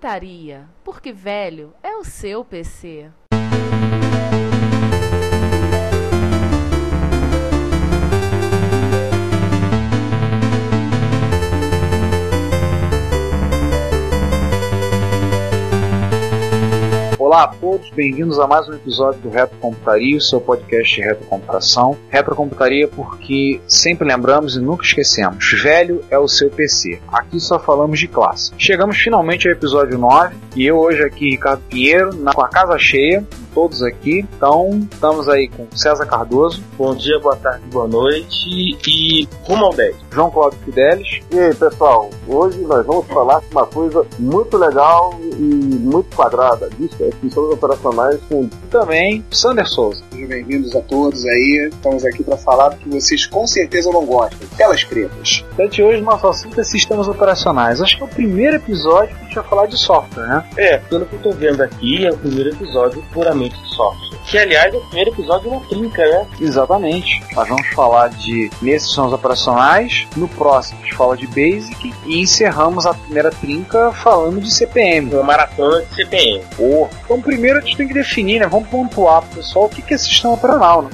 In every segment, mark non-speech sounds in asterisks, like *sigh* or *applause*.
Retrocomputaria, porque velho é o seu PC. Olá a todos, bem-vindos a mais um episódio do Retrocomputaria, o seu podcast de retrocomputação. Retrocomputaria porque sempre lembramos e nunca esquecemos, velho é o seu PC. Aqui só falamos de classe. Chegamos finalmente ao episódio 9 e eu hoje aqui, Ricardo Pinheiro, na, com a casa cheia, todos aqui. Então, estamos aí com César Cardoso, Bom dia, boa tarde, boa noite e rumo ao 10. João Cláudio Fidelis, E aí, pessoal, hoje nós vamos falar de uma coisa muito legal e muito quadrada, descrições operacionais com também Sander Souza. Sejam bem-vindos a todos aí. Estamos aqui para falar do que vocês com certeza não gostam. Telas pretas. Portanto, hoje nosso assunto é sistemas operacionais. Acho que é o primeiro episódio que a gente vai falar de software, né? É, pelo que eu tô vendo aqui, é o primeiro episódio puramente de software. Que, aliás, é o primeiro episódio na trinca, né? Exatamente. Nós vamos falar de nesses sistemas operacionais. No próximo a gente fala de Basic e encerramos a primeira trinca falando de CPM. Uma maratona de CPM. Pô. Então primeiro a gente tem que definir, né? Vamos pontuar pro pessoal o que é sistema operacional, né?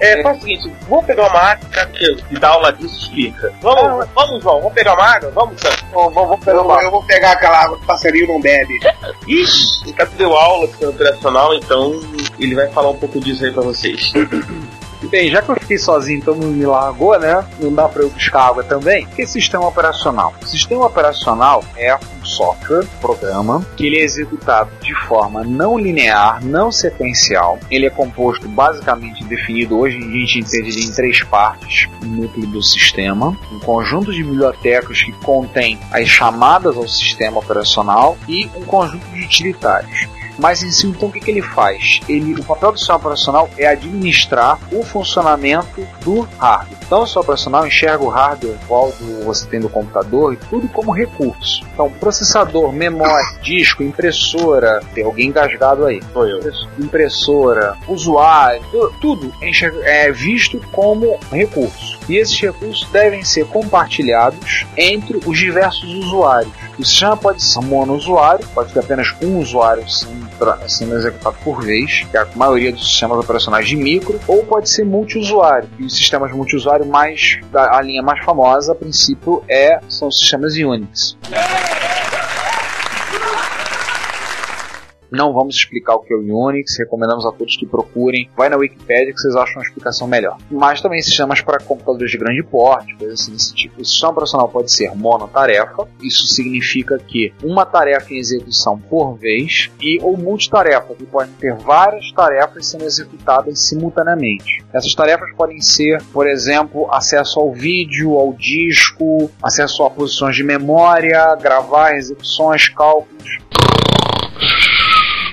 É, faz o seguinte, vamos pegar uma água que, dá aula disso explica. Vamos, vamos, João, vamos pegar uma água? Vamos, Sam. Vamos, vamos Eu, vou- eu vou pegar aquela água que o passarinho não bebe. *laughs* Ixi, o cara deu aula operacional, então ele vai falar um pouco disso aí pra vocês. *coughs* Bem, já que eu fiquei sozinho, todo mundo me largou, né? Não dá pra eu buscar água também. O que sistema operacional? Sistema operacional é um software, programa, que ele é executado de forma não linear, não sequencial. Ele é composto basicamente definido hoje a gente entende em três partes: o núcleo do sistema, um conjunto de bibliotecas que contém as chamadas ao sistema operacional e um conjunto de utilitários. Mas em si, então, o que, que ele faz? Ele, o papel do sistema operacional é administrar o funcionamento do hardware. Então, o sistema operacional enxerga o hardware igual do, você tem do computador e tudo como recurso. Então, processador, memória, *coughs* disco, impressora, tem alguém engasgado aí. Foi eu. Impressora, usuário, tu- tudo é enxerga- é visto como recurso. E esses recursos devem ser compartilhados entre os diversos usuários. O sistema pode ser monousuário, pode ter apenas um usuário sendo, executado por vez, que é a maioria dos sistemas operacionais de micro, ou pode ser multiusuário. E os sistemas multiusuário mais a linha mais famosa, a princípio, é são os sistemas Unix. Não vamos explicar o que é o Unix, recomendamos a todos que procurem. Vai na Wikipedia que vocês acham uma explicação melhor. Mas também sistemas para computadores de grande porte, coisas assim desse tipo. O sistema operacional pode ser monotarefa, isso significa que uma tarefa em execução por vez, e ou multitarefa, que podem ter várias tarefas sendo executadas simultaneamente. Essas tarefas podem ser, por exemplo, acesso ao vídeo, ao disco, acesso a posições de memória, gravar execuções, cálculos.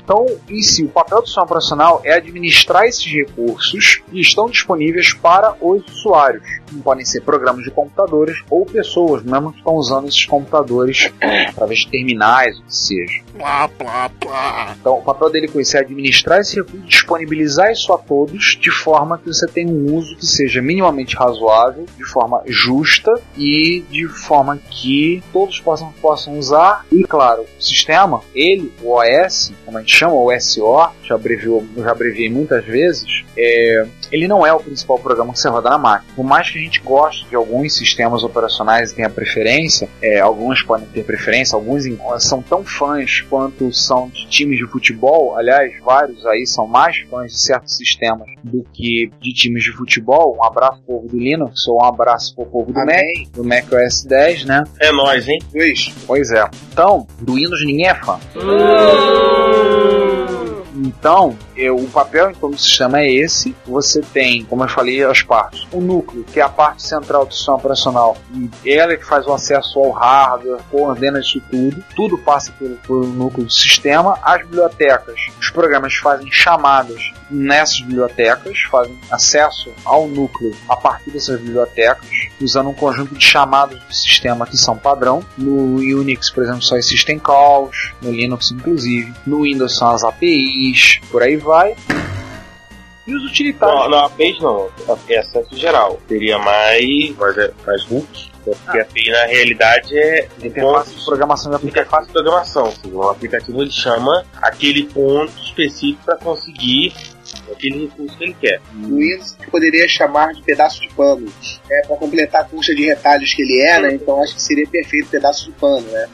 Então, em si, o papel do sistema operacional é administrar esses recursos que estão disponíveis para os usuários. Como podem ser programas de computadores ou pessoas, mesmo que estão usando esses computadores através de terminais, o que seja. Então, o papel dele com isso é administrar esse recurso, disponibilizar isso a todos de forma que você tenha um uso que seja minimamente razoável, de forma justa e de forma que todos possam, possam usar. E, claro, o sistema, ele, o OS, como a gente chama, o SO, já, abreviou, já abreviei muitas vezes, é, ele não é o principal programa que você roda na máquina. Por mais que a gente goste de alguns sistemas operacionais e tenha preferência, é, alguns podem ter preferência, alguns são tão fãs quanto são de times de futebol, aliás, vários aí são mais fãs de certos sistemas do que de times de futebol. Um abraço pro povo do Linux, ou um abraço pro povo do Amém. Mac, do Mac OS 10, né? É nóis, hein? Luiz, Pois é. Então, do Windows ninguém é fã. Então, eu- o papel então, do sistema é esse. Você tem, como eu falei, as partes. O núcleo, que é a parte central do sistema operacional. E ela é que faz o acesso ao hardware, coordena isso tudo. Tudo passa pelo, pelo núcleo do sistema. As bibliotecas, os programas fazem chamadas nessas bibliotecas, fazem acesso ao núcleo a partir dessas bibliotecas, usando um conjunto de chamadas do sistema que são padrão. No Unix, por exemplo, as system calls, no Linux inclusive, no Windows são as APIs, por aí vai. E os utilitários. Não, não, APIs não. É acesso geral. Teria mais. Mas é mais hook. Porque a API na realidade é um Interface de programação de aplicativo. interface de programação. O aplicativo ele chama aquele ponto específico para conseguir aquele recurso que ele quer. o Windows que poderia chamar de pedaço de pano. É, pra completar a coxa de retalhos que ele é, né? Então acho que seria perfeito pedaço de pano, né?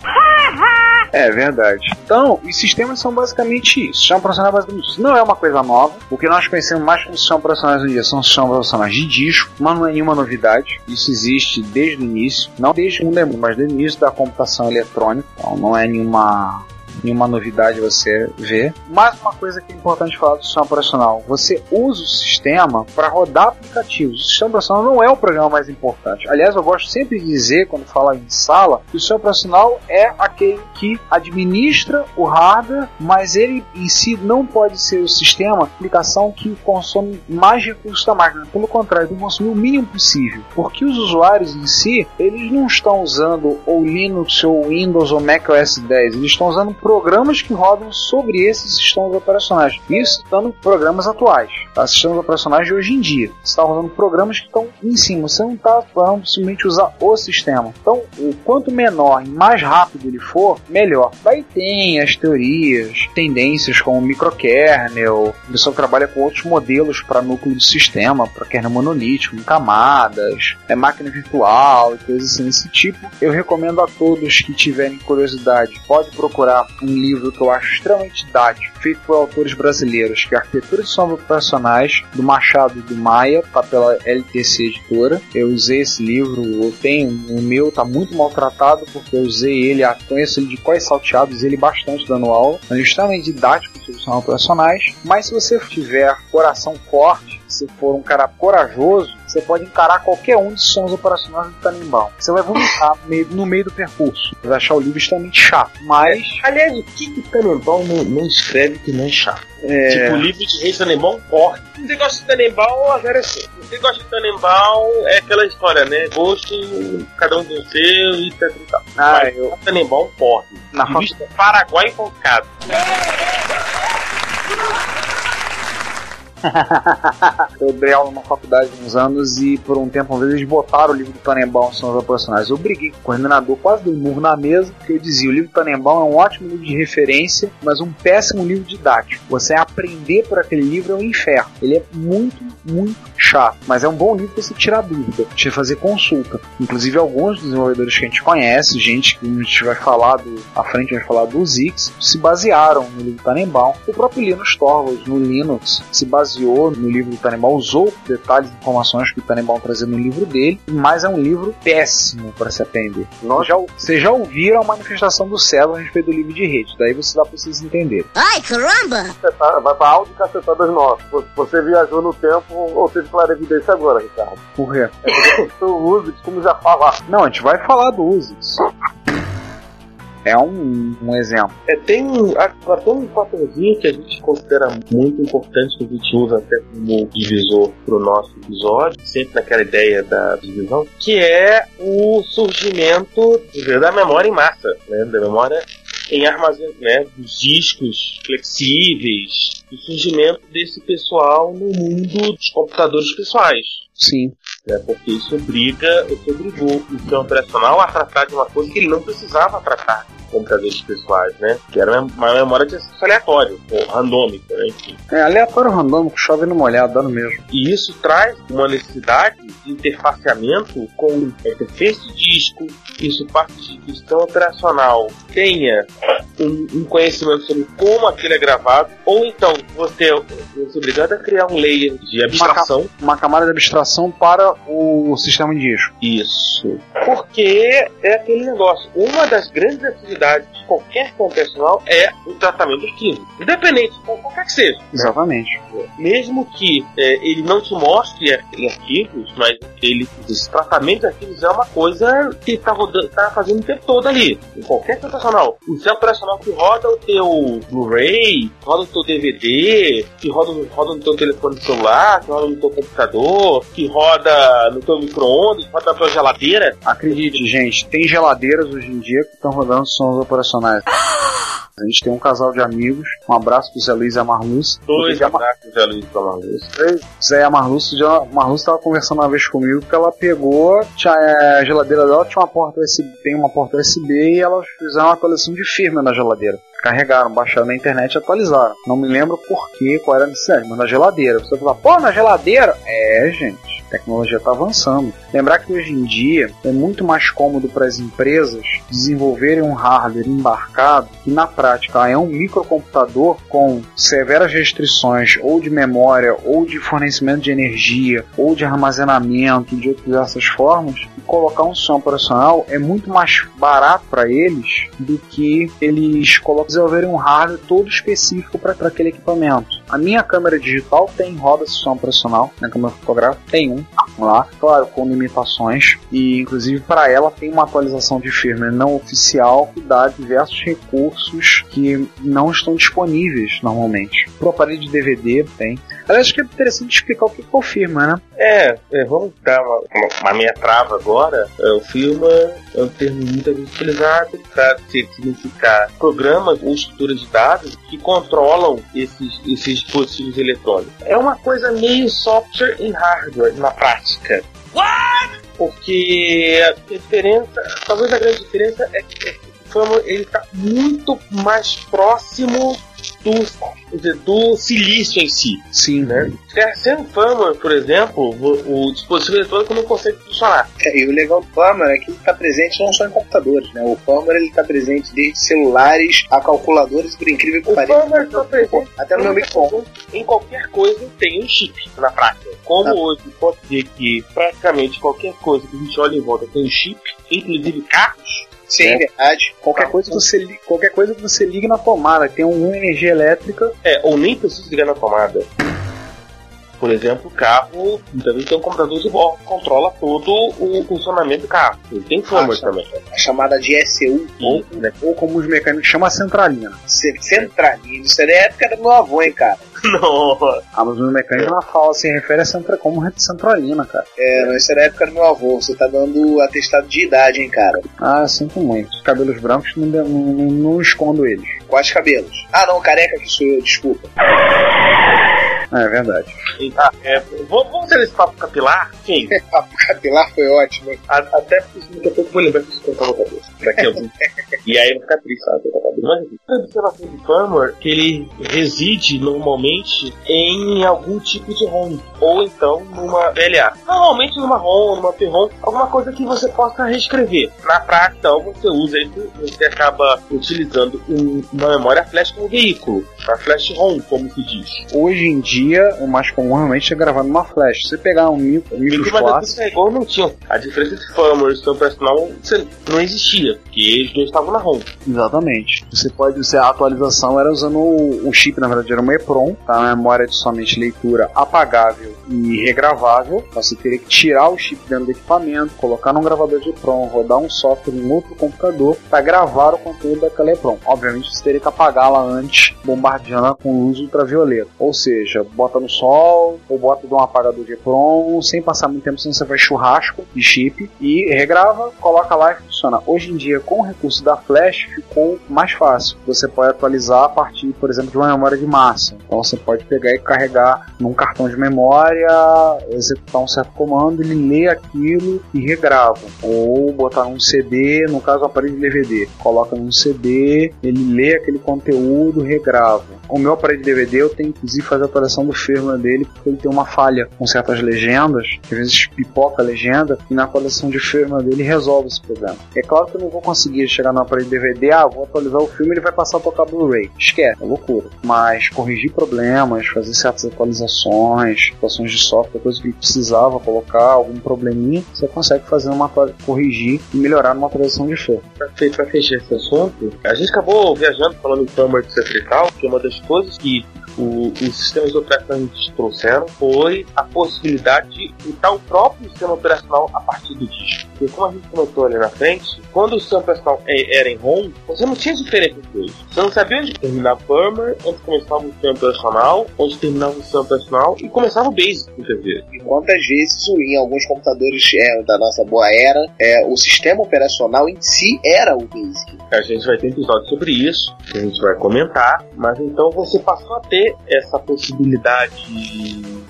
É verdade. Então, os sistemas são basicamente isso. Sistema operacional é basicamente isso. Não é uma coisa nova. O que nós conhecemos mais como sistemas operacionais hoje em dia são sistemas operacionais de disco, mas não é nenhuma novidade. Isso existe desde o início. Não desde o mundo, mas desde o início da computação eletrônica. Então, não é nenhuma nenhuma novidade você ver. Mais uma coisa que é importante falar do sistema operacional: você usa o sistema para rodar aplicativos. O sistema operacional não é o programa mais importante. Aliás, eu gosto sempre de dizer, quando falo em sala, que o sistema operacional é aquele que administra o hardware, mas ele em si não pode ser o sistema, aplicação que consome mais recursos da máquina. Pelo contrário, tem que consumir o mínimo possível. Porque os usuários em si, eles não estão usando ou Linux, ou Windows, ou Mac OS 10. Eles estão usando programas que rodam sobre esses sistemas operacionais. Isso estando programas atuais, tá? sistemas operacionais de hoje em dia. Você está usando programas que estão em cima. Você não está falando simplesmente usar o sistema. Então, o quanto menor e mais rápido ele for, melhor. Daí tem as teorias, tendências como microkernel, o pessoal trabalha com outros modelos para núcleo do sistema, para kernel monolítico, em camadas, é máquina virtual e coisas assim desse tipo. Eu recomendo a todos que tiverem curiosidade, pode procurar um livro que eu acho extremamente didático, feito por autores brasileiros, que é Arquitetura de Sombra Operacionais, do Machado do Maia, tá pela LTC Editora. Eu usei esse livro, eu tenho, o meu tá muito maltratado, porque eu usei ele, ah, conheço ele de quais salteados, ele bastante dando aula. É extremamente didático sobre sistemas operacionais, mas se você tiver coração forte, se for um cara corajoso, você pode encarar qualquer um dos sistemas operacionais do Tanimbal. Você vai vomitar no meio, do percurso. Você vai achar o livro extremamente chato. Mas Aliás, o que que Tannenbaum não, não escreve que não é chato? É. Tipo, o livro de Reis Tannenbaum corre. Se você gosta de Tannenbaum, agora é assim. Se você gosta de Tannenbaum, é aquela história, né? Gosto, cada um tem o seu e etc e tal. Ah, Mas eu- o Tannenbaum corre. Na Revista Paraguai Focado. *laughs* Eu dei aula numa faculdade uns anos e por um tempo, uma vez, eles botaram o livro do Tannenbaum são os operacionais. Eu briguei com o coordenador, quase dei um murro na mesa, porque eu dizia: o livro do Tannenbaum é um ótimo livro de referência, mas um péssimo livro didático. Você aprender por aquele livro é um inferno. Ele é muito, muito chato, mas é um bom livro para você tirar dúvida, pra você fazer consulta. Inclusive, alguns desenvolvedores que a gente conhece, gente que a gente vai falar do, à frente, vai falar do Zix, se basearam no livro do Tannenbaum. O próprio Linus Torvalds, no Linux, se baseou no livro do Tannenbaum, usou detalhes e informações que o Tannenbaum trazia no livro dele, mas é um livro péssimo para se aprender. Nós já, vocês já ouviram a manifestação do Celo a respeito do livro de rede, daí você dá para vocês entenderem. Ai, caramba! Vai pra áudio cacetadas nossas. Você- Você viajou no tempo ou teve clarevidência agora, Ricardo? Por quê? *coughs* Eu uso como já falar. Não, a gente vai falar do Uzix. É um, um exemplo. É, tem um, agora tem um fatorzinho que a gente considera muito importante, que a gente usa até como divisor pro nosso episódio, sempre naquela ideia da divisão, que é o surgimento da memória em massa, né, da memória em armazenamento, né, dos discos flexíveis, o surgimento desse pessoal no mundo dos computadores pessoais Sim. né? Porque isso obriga, isso obrigou o sistema operacional a tratar de uma coisa que ele não precisava tratar. Computadores pessoais, né? Que era uma memória de acesso aleatório, ou randômica, né? Enfim. É aleatório randômico, chove no molhado, dá no mesmo. E isso traz uma necessidade de interfaceamento com interface de disco, isso parte de o sistema operacional tenha um, um conhecimento sobre como aquilo é gravado, ou então você, você é obrigado a criar um layer de abstração. Uma camada de abstração para o sistema de disco. Isso. Porque é aquele negócio. Uma das grandes atividades de qualquer computacional é o tratamento de arquivo. Independente de qualquer que seja. Exatamente. Mesmo que é, ele não te mostre em arquivos, mas ele, esse tratamento de arquivos é uma coisa que está tá fazendo o tempo todo ali. Em qualquer computacional. O sistema operacional que roda o teu Blu-ray, roda o teu DVD, que roda, roda no teu telefone celular, que roda no teu computador, que roda no teu micro-ondas, roda na tua geladeira. Acredite, gente, tem geladeiras hoje em dia que estão rodando sons operacionais. *gasps* A gente tem um casal de amigos. Um abraço pro Zé Luiz e a Marluz. Dois a abraços de Luiz pra Marluz. Zé e a Marluz, já- a Marluz estava conversando uma vez comigo que ela pegou, tinha, é, a geladeira dela tinha uma porta USB, tem uma porta USB e elas fizeram uma atualização de firmware na geladeira. Carregaram, baixaram na internet e atualizaram. Não me lembro por que, qual era a necessidade, mas na geladeira. Você fala, pô, na geladeira? É, gente. Tecnologia está avançando. Lembrar que hoje em dia é muito mais cômodo para as empresas desenvolverem um hardware embarcado que na prática é um microcomputador com severas restrições ou de memória ou de fornecimento de energia ou de armazenamento de outras formas e colocar um som operacional é muito mais barato para eles do que eles desenvolverem um hardware todo específico para aquele equipamento. A minha câmera digital tem roda som operacional, minha câmera fotográfica tem um lá, claro, com limitações e inclusive para ela tem uma atualização de firmware não oficial que dá diversos recursos que não estão disponíveis normalmente. Pro aparelho de DVD tem. Aliás, acho que é interessante explicar o que é o firmware, né? É, é, vamos dar uma, uma, minha trava agora. É, o firmware é um termo vezes utilizado para significar programas ou estruturas de dados que controlam esses, esses dispositivos eletrônicos. É uma coisa meio software e hardware na prática. Porque a diferença, talvez a grande diferença é que ele está muito mais próximo do, do silício em si. Sim, Né? Sem firmware, por exemplo, o, o dispositivo eletrônico não consegue funcionar. É, e o legal do firmware é que ele está presente não só em computadores, né? O firmware ele está presente desde celulares a calculadores, por incrível que O pareça. firmware está presente Até no meu micro em qualquer coisa tem um chip na prática. Como Ah. hoje pode dizer que praticamente qualquer coisa que a gente olha em volta tem um chip, inclusive carros, Sim, É. verdade. Qualquer coisa, que você, qualquer coisa que você ligue na tomada, tem uma energia elétrica. é, ou nem precisa ligar na tomada. Por exemplo, o carro também tem um computador de bordo que controla todo o funcionamento do carro. Ele tem Ah, também. A chamada de SU, Ou, né, ou como os mecânicos chamam, a centralina. ce- centralina. Isso é época do meu avô, hein, cara. *laughs* Não, Ah, mas o mecânico ela fala, se refere a centra, como centralina, cara. É, não, isso é da época do meu avô. Você tá dando atestado de idade, hein, cara. Ah, sinto muito. Os cabelos brancos não, não, não, não escondo eles. Quais cabelos? Ah, não, careca que sou eu, desculpa. É verdade. Ah, é, vamos vamos ter esse papo capilar? Sim. *laughs* Papo capilar foi ótimo. A- Até porque daqui a pouco vou lembrar que isso contar na cabeça. Daqui a algum E aí eu vou ficar triste, sabe? Mas a observação de firmware que ele reside normalmente em algum tipo de ROM. Ou então numa VLA. Normalmente numa ROM, numa PROM, alguma coisa que você possa reescrever. Na prática, então, você usa isso, você acaba utilizando um- uma memória flash como veículo. Uma flash ROM, como se diz. Hoje em dia, o mais comum realmente é gravar numa flash. Se você pegar um micro, micro mas flash, igual não tinha. A diferença de firmware e operacional você- não existia, porque eles dois estavam na ROM. Exatamente. Você pode dizer a atualização era usando o, o chip, na verdade era uma EPROM, tá? Uma memória de somente leitura apagável e regravável. Então, Você teria que tirar o chip dentro do equipamento, colocar num gravador de EPROM, rodar um software em outro computador para gravar o conteúdo daquela EPROM. Obviamente você teria que apagá-la antes, bombardeando com luz ultravioleta. Ou seja, bota no sol ou bota de um apagador de EPROM sem passar muito tempo, senão você faz churrasco de chip e regrava, coloca lá e funciona. Hoje em dia, com o recurso da flash ficou mais fácil. Você pode atualizar a partir, por exemplo, de uma memória de massa. Então você pode pegar e carregar num cartão de memória, executar um certo comando, ele lê aquilo e regrava. Ou botar num CD, no caso o aparelho de DVD, coloca num CD, ele lê aquele conteúdo, regrava. O meu aparelho de DVD eu tenho inclusive fazer a do firmware dele porque ele tem uma falha com certas legendas, que às vezes pipoca a legenda, e na atualização de firmware dele resolve esse problema. É claro que eu não vou conseguir chegar no aparelho DVD, ah, vou atualizar o filme ele vai passar a tocar Blu-ray. Esquece, é loucura. Mas corrigir problemas, fazer certas atualizações, situações de software, coisa que ele precisava colocar, algum probleminha, você consegue fazer uma corrigir e melhorar numa atualização de firmware. Pra fechar esse assunto, a gente acabou viajando falando em firmware etc e tal, que uma das coisas que o, os sistemas operacionais trouxeram foi a possibilidade de botar o próprio sistema operacional a partir do disco. Porque como a gente comentou ali na frente, quando o sistema operacional é, era em ROM, você não tinha diferença entre eles. Você não sabia onde terminava o firmware, onde começava o sistema operacional, onde terminava o sistema operacional e começava o BASIC, muitas vezes. E quantas vezes em alguns computadores é, da nossa boa era, é, o sistema operacional em si era o BASIC. A gente vai ter episódio sobre isso, que a gente vai comentar, mas então você passou a ter essa possibilidade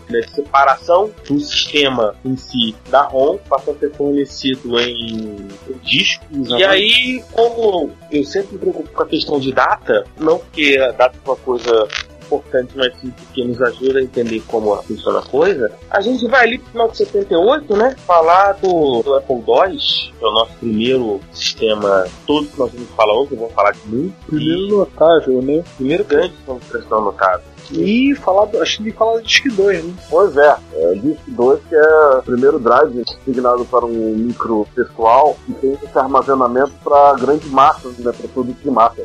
né, de separação do sistema em si da ROM, passou a ser fornecido em, em disco. E aí, como eu sempre me preocupo com a questão de data, não porque a data é uma coisa importante, mas que nos ajuda a entender como funciona a coisa, a gente vai ali pro final de 78, né? Falar do, do Apple II, que é o nosso primeiro sistema, todo que nós vamos falar hoje, eu vou falar de muito. Primeiro notável, né? Primeiro grande sistema de notável. E falar, do- acho que falar do Disc 2, né? Pois é, é o Disc 2 que é o primeiro drive designado para um micro pessoal e tem esse armazenamento para grandes massas, né, para produtos de massa.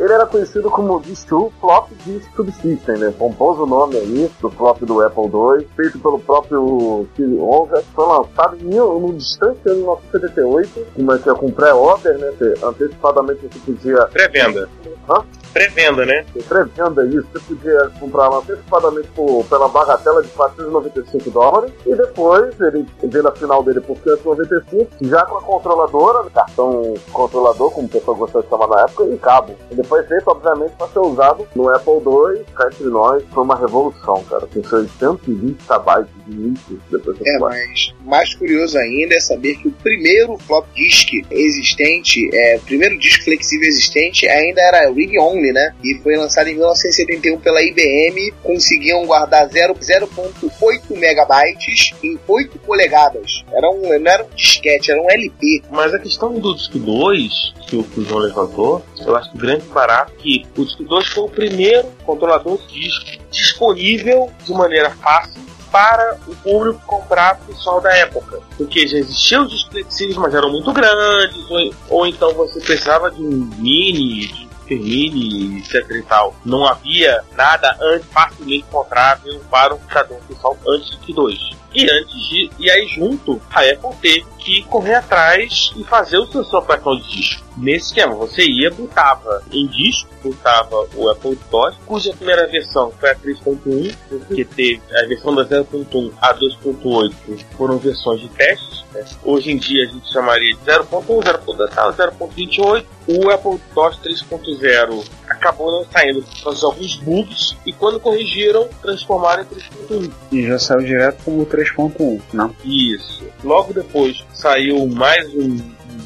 Ele era conhecido como Disc 2 Flop Disk Subsystem, né? Compôs o nome aí do flop do Apple II, feito pelo próprio Steve Wozniak. Foi lançado em distante ano de 1978, começou com pré-order, né? Antecipadamente você podia Pré-venda. Hã? Pré-venda, né? pré-venda isso, você podia comprar ela antecipadamente por, pela bagatela de 495 dólares e depois ele vende a final dele por 595, já com a controladora, cartão controlador, como o pessoal gostou de chamar na época, e cabo. E depois feito, obviamente, para ser usado no Apple II, cá entre nós, foi uma revolução, cara, com seus 120 KB de início, depois É, mas mais curioso ainda é saber que o primeiro flop disk existente, é, o primeiro disco flexível existente ainda era read né? E foi lançado em 1971 pela IBM. Conseguiam guardar 0 0.8 megabytes em 8 polegadas. Era um, não era um disquete, era um LP. Mas a questão do Disco 2, que o, João levantou, eu acho que o grande barato que o Disco 2 foi o primeiro controlador de disco disponível de maneira fácil para o público comprar pessoal da época. Porque já existiam os discos flexíveis, mas eram muito grandes, ou, ou então você precisava de um mini, mini, etc e tal. Não havia nada facilmente encontrável para um computador pessoal antes do que dois. E antes de, e aí junto, a Apple teve que correr atrás e fazer o seu operação de disco. Nesse esquema, você ia, botava em disco, botava o Apple II, cuja primeira versão foi a 3.1, porque teve a versão da 0.1 a 2.8 foram versões de testes. né? Hoje em dia a gente chamaria de 0.1, 0.2, 0.28. O Apple II 3.0 acabou saindo por causa de alguns bugs e quando corrigiram, transformaram em 3.1. E já saiu direto como 3.1, não? Isso. Logo depois saiu mais um,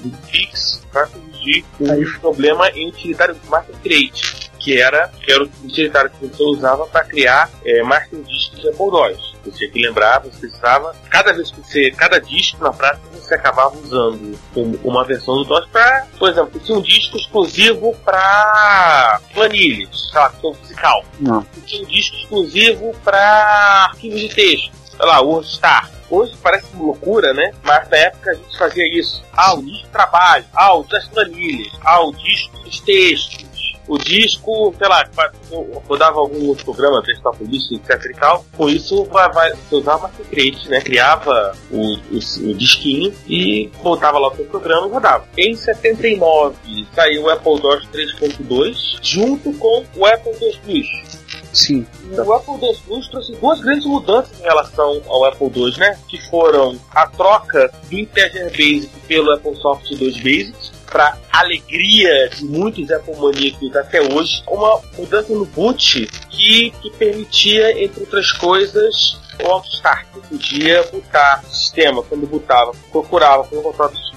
um fix para corrigir o Aí- problema em utilitário Master Create, que era, que era o utilitário que você usava para criar é, Master Discs de Apple II. Você tinha que lembrar, você precisava, cada vez que você, cada disco na prática você acabava usando um- uma versão do DOS para, por exemplo, tinha um disco exclusivo para planilhas, sei lá, musical Não. tinha um disco exclusivo para arquivos de texto. Sei lá, WordStar. Hoje parece uma loucura, né? Mas na época a gente fazia isso. Ah, o disco de trabalho. Ah, o das planilhas. Ah, o disco dos textos. O disco, sei lá, eu rodava algum outro programa, desktop list, etc e tal. Com isso, vai, vai, você usava Create, né? Criava o, o, o disquinho e botava lá o seu programa e rodava. Em 79 saiu o Apple II 3.2 junto com o Apple II Plus. Sim. O Apple II Plus trouxe duas grandes mudanças em relação ao Apple II, né? Que foram a troca do Integer Basic pelo Apple Soft 2 Basic. Para alegria de muitos Apple maníacos até hoje, uma mudança no boot que, que permitia, entre outras coisas, o. Você podia botar sistema, quando botava, procurava, quando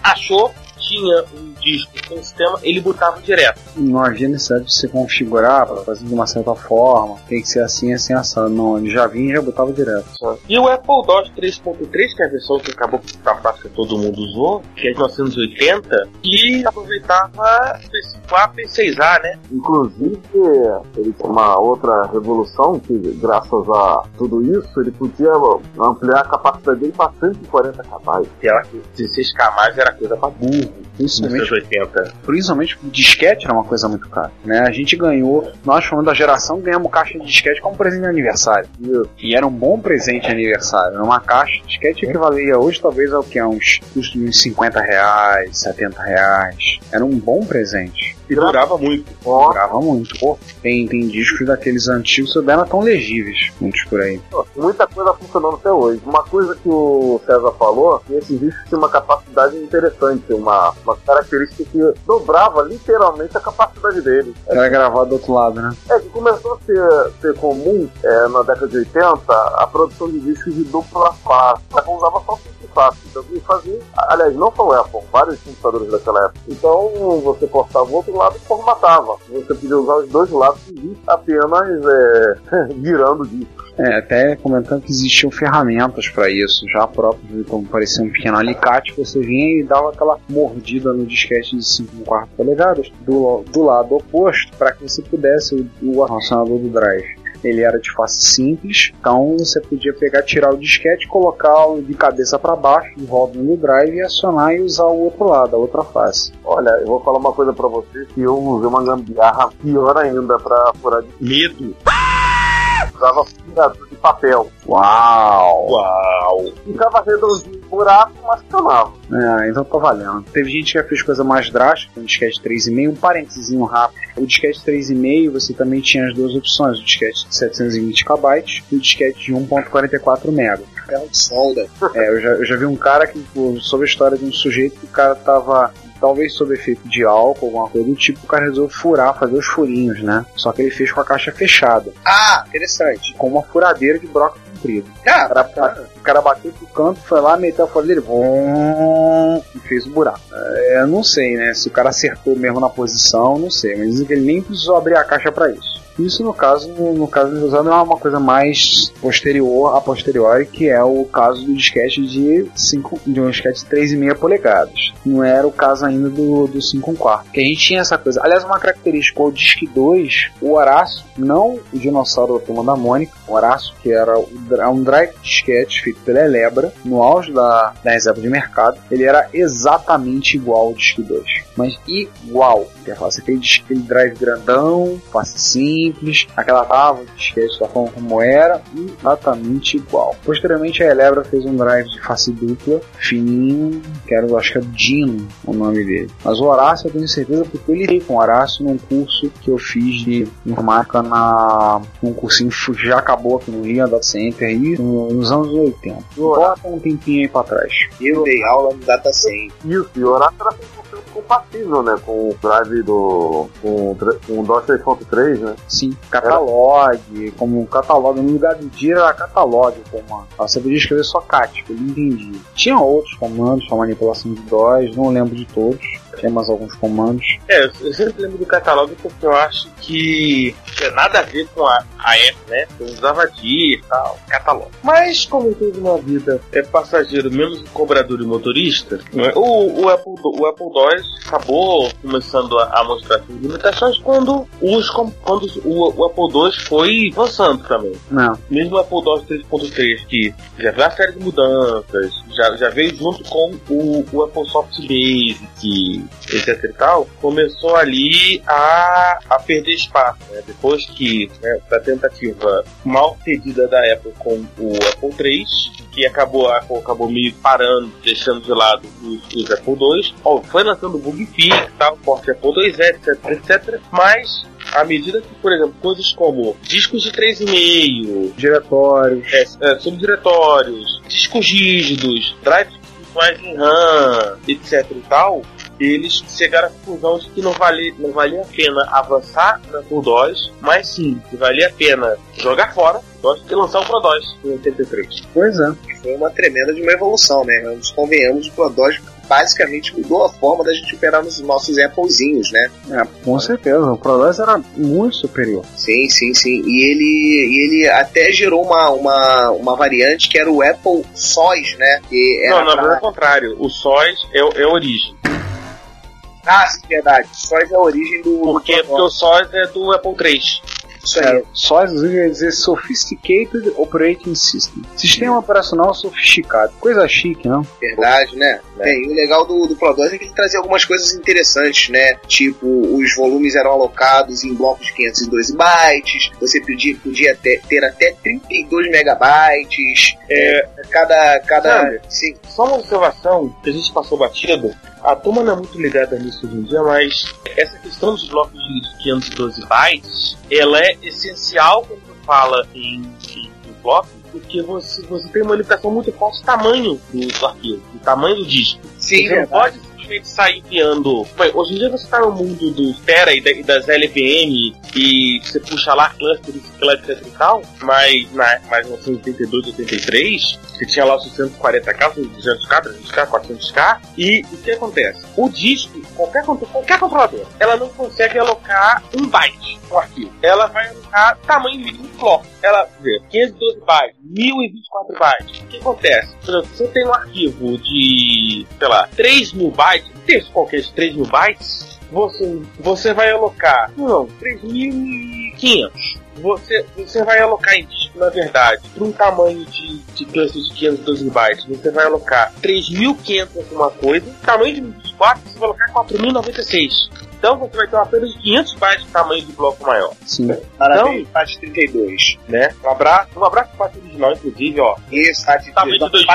achou, tinha um disco com sistema, ele botava direto. Não havia necessidade de se configurar para fazer de uma certa forma, tem que ser assim, assim, assado. Não, ele já vinha e já botava direto. E o Apple DOS 3.3, que é a versão que acabou a prática que todo mundo usou, que é de 1980, e aproveitava o AP6A, né? Inclusive, ele tinha uma outra revolução que, graças a tudo isso, ele podia ampliar a capacidade dele para 140 KB. Que era 16K mais era coisa pra burro. Principalmente, 1980. principalmente o disquete era uma coisa muito cara. Né? A gente ganhou, nós falando da geração, ganhamos caixa de disquete como presente de aniversário. E era um bom presente de aniversário. Era uma caixa de disquete equivalia hoje talvez ao que? A uns uns 50 reais, 70 reais. Era um bom presente. E durava muito. Durava muito. Pô, tem, tem discos daqueles antigos que não tão legíveis. Muitos por aí. Muita coisa funcionando até hoje. Uma coisa que o César falou, que esses discos tinham uma capacidade interessante, uma, uma característica que dobrava literalmente a capacidade deles. Era gravado do outro lado, né? É que começou a ser, ser comum é, na década de 80 a produção de discos de dupla face. A Apple usava só face. Então que fazia, aliás, não só o Apple, vários computadores daquela época. Então você postava o outro lado e formatava. Você podia usar os dois lados e apenas é, *laughs* virando o disco. É, até comentando que existiam ferramentas para isso, já próprio, como parecia um pequeno alicate, você vinha e dava aquela mordida no disquete de 5,4 polegadas do, do lado oposto para que você pudesse o, o armazenador do drive. Ele era de face simples, então você podia pegar, tirar o disquete, colocar de cabeça para baixo, de volta no drive e acionar e usar o outro lado, a outra face. Olha, eu vou falar uma coisa pra você que eu usei uma gambiarra pior ainda pra furar de Medo. Usava furador de papel. Uau! Uau! Ficava redondinho o buraco, mas funcionava. É, então tá valendo. Teve gente que já fez coisa mais drástica, um disquete 3,5, um parênteses rápido. O disquete 3,5 você também tinha as duas opções, o disquete de 720 KB e o disquete de 1.44 MB. Ferro de solda. É, eu já, eu já vi um cara que, pô, soube a história de um sujeito que o cara tava, talvez sob efeito de álcool, alguma coisa do tipo, o cara resolveu furar, fazer os furinhos, né? Só que ele fez com a caixa fechada, Ah, interessante. com uma furadeira de broca comprido. Ah, cara, o cara bateu pro canto, foi lá, meteu a furadeira vum, e fez o buraco. É, eu não sei, né? Se o cara acertou mesmo na posição, não sei. Mas ele nem precisou abrir a caixa para isso. Isso no caso, no caso do usando é uma coisa mais posterior a posteriori, que é o caso do disquete de 5, de um disquete de 3,5 polegadas. Não era o caso ainda do, do 5 quarto. Que a gente tinha essa coisa. Aliás, uma característica, o disque 2, o Horácio, não o dinossauro da turma da Mônica, o Horácio, que era um drive disquete feito pela Elebra, no auge da, da reserva de mercado, ele era exatamente igual ao disque 2. Mas igual. Quer falar, você tem aquele drive grandão, face simples, aquela tava de disquete da forma como era, exatamente igual. Posteriormente a Elebra fez um drive de face dupla, fininho, que era, acho que é Dino o nome dele. Mas o Horácio eu tenho certeza porque eu lidei com o Horácio num curso que eu fiz de informática na num cursinho já acabou aqui no Rio, Data Center, aí, nos anos 80. Bota um tempinho aí pra trás. eu dei aula no Data Center. Isso, e o Horácio era 100% compatível, né? Com o drive do. com, com o DOS 3.3, né? Sim, catalogue, como catalogue, no lugar do dia era catalogue o comando. Ah, Você podia escrever só cat, que ele entendia. Tinha outros comandos para manipulação de DOS, não lembro de todos. Tinha mais alguns comandos. É, eu sempre lembro do catálogo porque eu acho que tinha nada a ver com a, a Apple, né? Eu usava dia e tal, catálogo. Mas como tudo na vida é passageiro, menos o cobrador e motorista, né? o, o, Apple, o Apple II acabou começando a, a mostrar suas limitações quando, os, quando o, o Apple II foi avançando também. Não. mesmo o Apple II 3.3, que já veio a série de mudanças, já, já veio junto com o, o Apple Soft Basic, etc e tal, começou ali a, a perder espaço. né? Depois que, né, da tentativa mal pedida da Apple com o Apple 3, que acabou, a Apple acabou meio parando, deixando de lado os, os Apple II, ó, foi lançando bug fix, tal, porte Apple IIe, etc, etc, mas à medida que, por exemplo, coisas como discos de 3,5, Diretórios. é, é, subdiretórios, discos rígidos, drives virtuais em RAM, etc e tal, eles chegaram à conclusão de que não valia, não valia a pena avançar na Apple II, mas sim, que valia a pena jogar fora nós e lançar o Pro 2 em 83. Pois é. Foi uma tremenda de uma evolução, né? Vamos convenhamos, o Prodógio basicamente mudou a forma da gente operar nos nossos Applezinhos, né? É, com certeza. O Pro 2 era muito superior. Sim, sim, sim. E ele, e ele até gerou uma, uma, uma variante que era o Apple SOS, né? Que era Não, na pra- verdade é o contrário. O SOS é, é a origem. Ah, sim, verdade. SOS é a origem do. Por quê? do Porque o SOS é do Apple III. Isso aí. É, só quer dizer Sophisticated Operating System. Sistema operacional sofisticado. Coisa chique, não? Verdade, né? Bem, e o legal do, do Pro 2 é que ele trazia algumas coisas interessantes, né? Tipo, os volumes eram alocados em blocos de 512 bytes, você podia, podia ter, ter até 32 megabytes, é, cada... cada Sabe? sim, Só uma observação que a gente passou batido. A turma não é muito ligada nisso hoje em dia, mas essa questão dos blocos de 512 bytes, ela é essencial quando fala em, em, em bloco, porque você, você tem uma limitação muito forte do tamanho do, do arquivo, do tamanho do disco. sim, você não pode simplesmente sair enviando. Bem, hoje em dia você está no mundo do Tera e, da- e das LVM e você puxa lá clusters, etc e tal, mas na em 1982, 83, você tinha lá os 640k, os 200k, 300k, 400k, e o que acontece? O disco, qualquer, qualquer controlador, ela não consegue alocar um byte no arquivo. Ela vai alocar tamanho mínimo de bloco. Ela vê 512 bytes, 1024 bytes. O que acontece? Se eu tenho um arquivo de, sei lá, 3 mil bytes, texto qualquer de 3 mil bytes, você, você vai alocar, não, 3.500. Você, você vai alocar em disco, na verdade, para um tamanho de, de cluster de 512 bytes, você vai alocar 3.500 alguma coisa, tamanho de 24, você vai alocar 4.096. Então você vai ter uma perda de 500 bytes de tamanho de bloco maior, Sim. Parabéns, FAT 32. né? Um abraço, um abraço para o original, inclusive, ó. Isso, FAT Tá gigas. 12,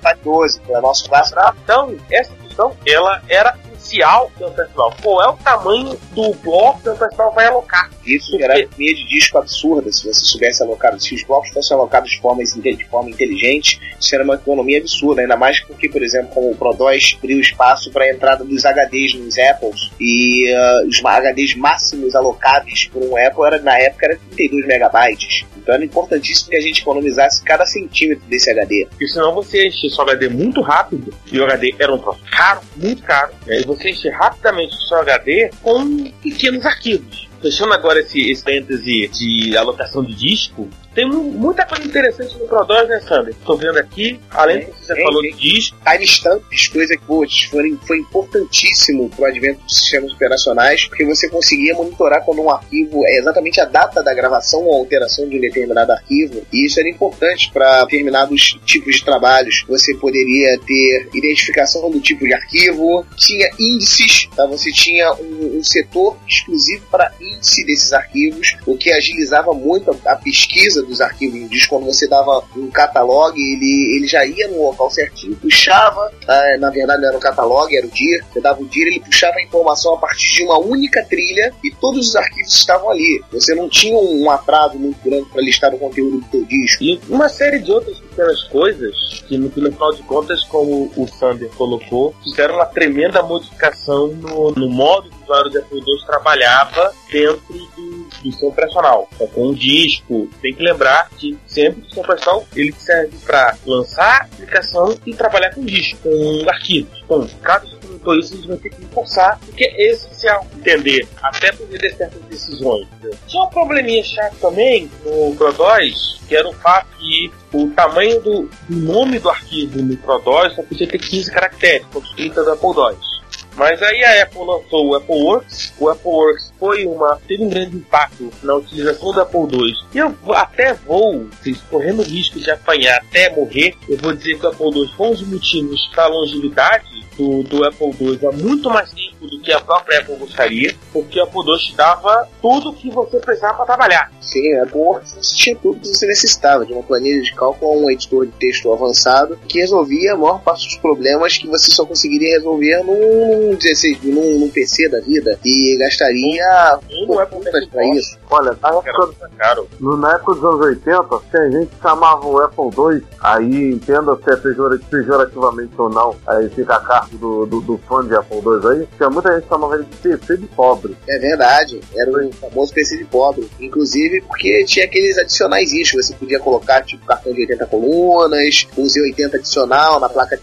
FAT 12, que é o nosso clássico. Então, essa questão, ela era essencial do pessoal. Qual é o tamanho do bloco que o pessoal vai alocar? Isso Porque- era economia de disco absurda. Se você soubesse alocar, se os blocos fossem alocados de forma, de forma inteligente, isso era uma economia absurda. Ainda mais porque, por exemplo, como o Pro 2 abriu espaço para a entrada dos HDs nos Apples e ah, os HDs máximos alocáveis por um Apple era, na época era 32 megabytes. Então era importantíssimo que a gente economizasse cada centímetro desse HD. Porque senão você enche seu HD muito rápido, e o HD era um troço caro, muito caro, né? e você enche rapidamente o seu HD com pequenos arquivos. Fechando agora esse, esse parêntese de alocação de disco, tem mu- muita coisa interessante no Pro 2, né, Sander? Estou vendo aqui, além do que você Sim, falou de disco, timestamps, coisa que putz, foi, foi importantíssimo para o advento dos sistemas operacionais, porque você conseguia monitorar quando um arquivo é exatamente a data da gravação ou alteração de um determinado arquivo, e isso era importante para determinados tipos de trabalhos. Você poderia ter identificação do tipo de arquivo, tinha índices, tá? você tinha um, um setor exclusivo para índice desses arquivos, o que agilizava muito a, a pesquisa dos arquivos em disco. Quando você dava um catalog, ele, ele já ia no local certinho, puxava, ah, na verdade não era o catalog, era o DIR, você dava o DIR, ele puxava a informação a partir de uma única trilha e todos os arquivos estavam ali. Você não tinha um atraso muito grande para listar o conteúdo do teu disco. E uma série de outras pequenas coisas que, no, final de contas, como o Sander colocou, fizeram uma tremenda modificação no, no modo que o usuário do Apple II trabalhava dentro do, seu operacional. É, com o disco, tem que lembrar que sempre o sistema operacional ele serve para lançar a aplicação e trabalhar com disco, com arquivos. Bom, caso você comentou isso, a gente vai ter que reforçar, porque é essencial entender, até para entender certas decisões. Tinha um probleminha chato também no Pro 2, que era o fato que o tamanho do, nome do arquivo no Pro 2 só podia ter 15 caracteres, como 30 do Apple II. Mas aí a Apple lançou o Apple Works. O Apple Works foi uma, teve um grande impacto na utilização do Apple II. E eu até vou, se correndo o risco de apanhar até morrer, eu vou dizer que o Apple II foi um dos motivos para a longevidade do, do Apple II há muito mais tempo do que a própria Apple gostaria, porque o Apple II te dava tudo que você precisava para trabalhar. Sim, é bom tinha tudo que você necessitava, de uma planilha de cálculo a um editor de texto avançado que resolvia a maior parte dos problemas que você só conseguiria resolver num, 16, num, num PC da vida e gastaria Um Apple fortunas pra isso. Olha, na Era época, caro. no- na época dos anos 80, tinha gente que chamava o Apple II, aí entenda se é pejora- pejorativamente ou não, aí fica a carta do, do, do fã de Apple II aí, tinha muita gente que chamava ele de PC de pobre. É verdade, era o famoso PC de pobre. Inclusive porque tinha aqueles adicionais que você podia colocar, tipo cartão de 80 colunas, um Z80 adicional na placa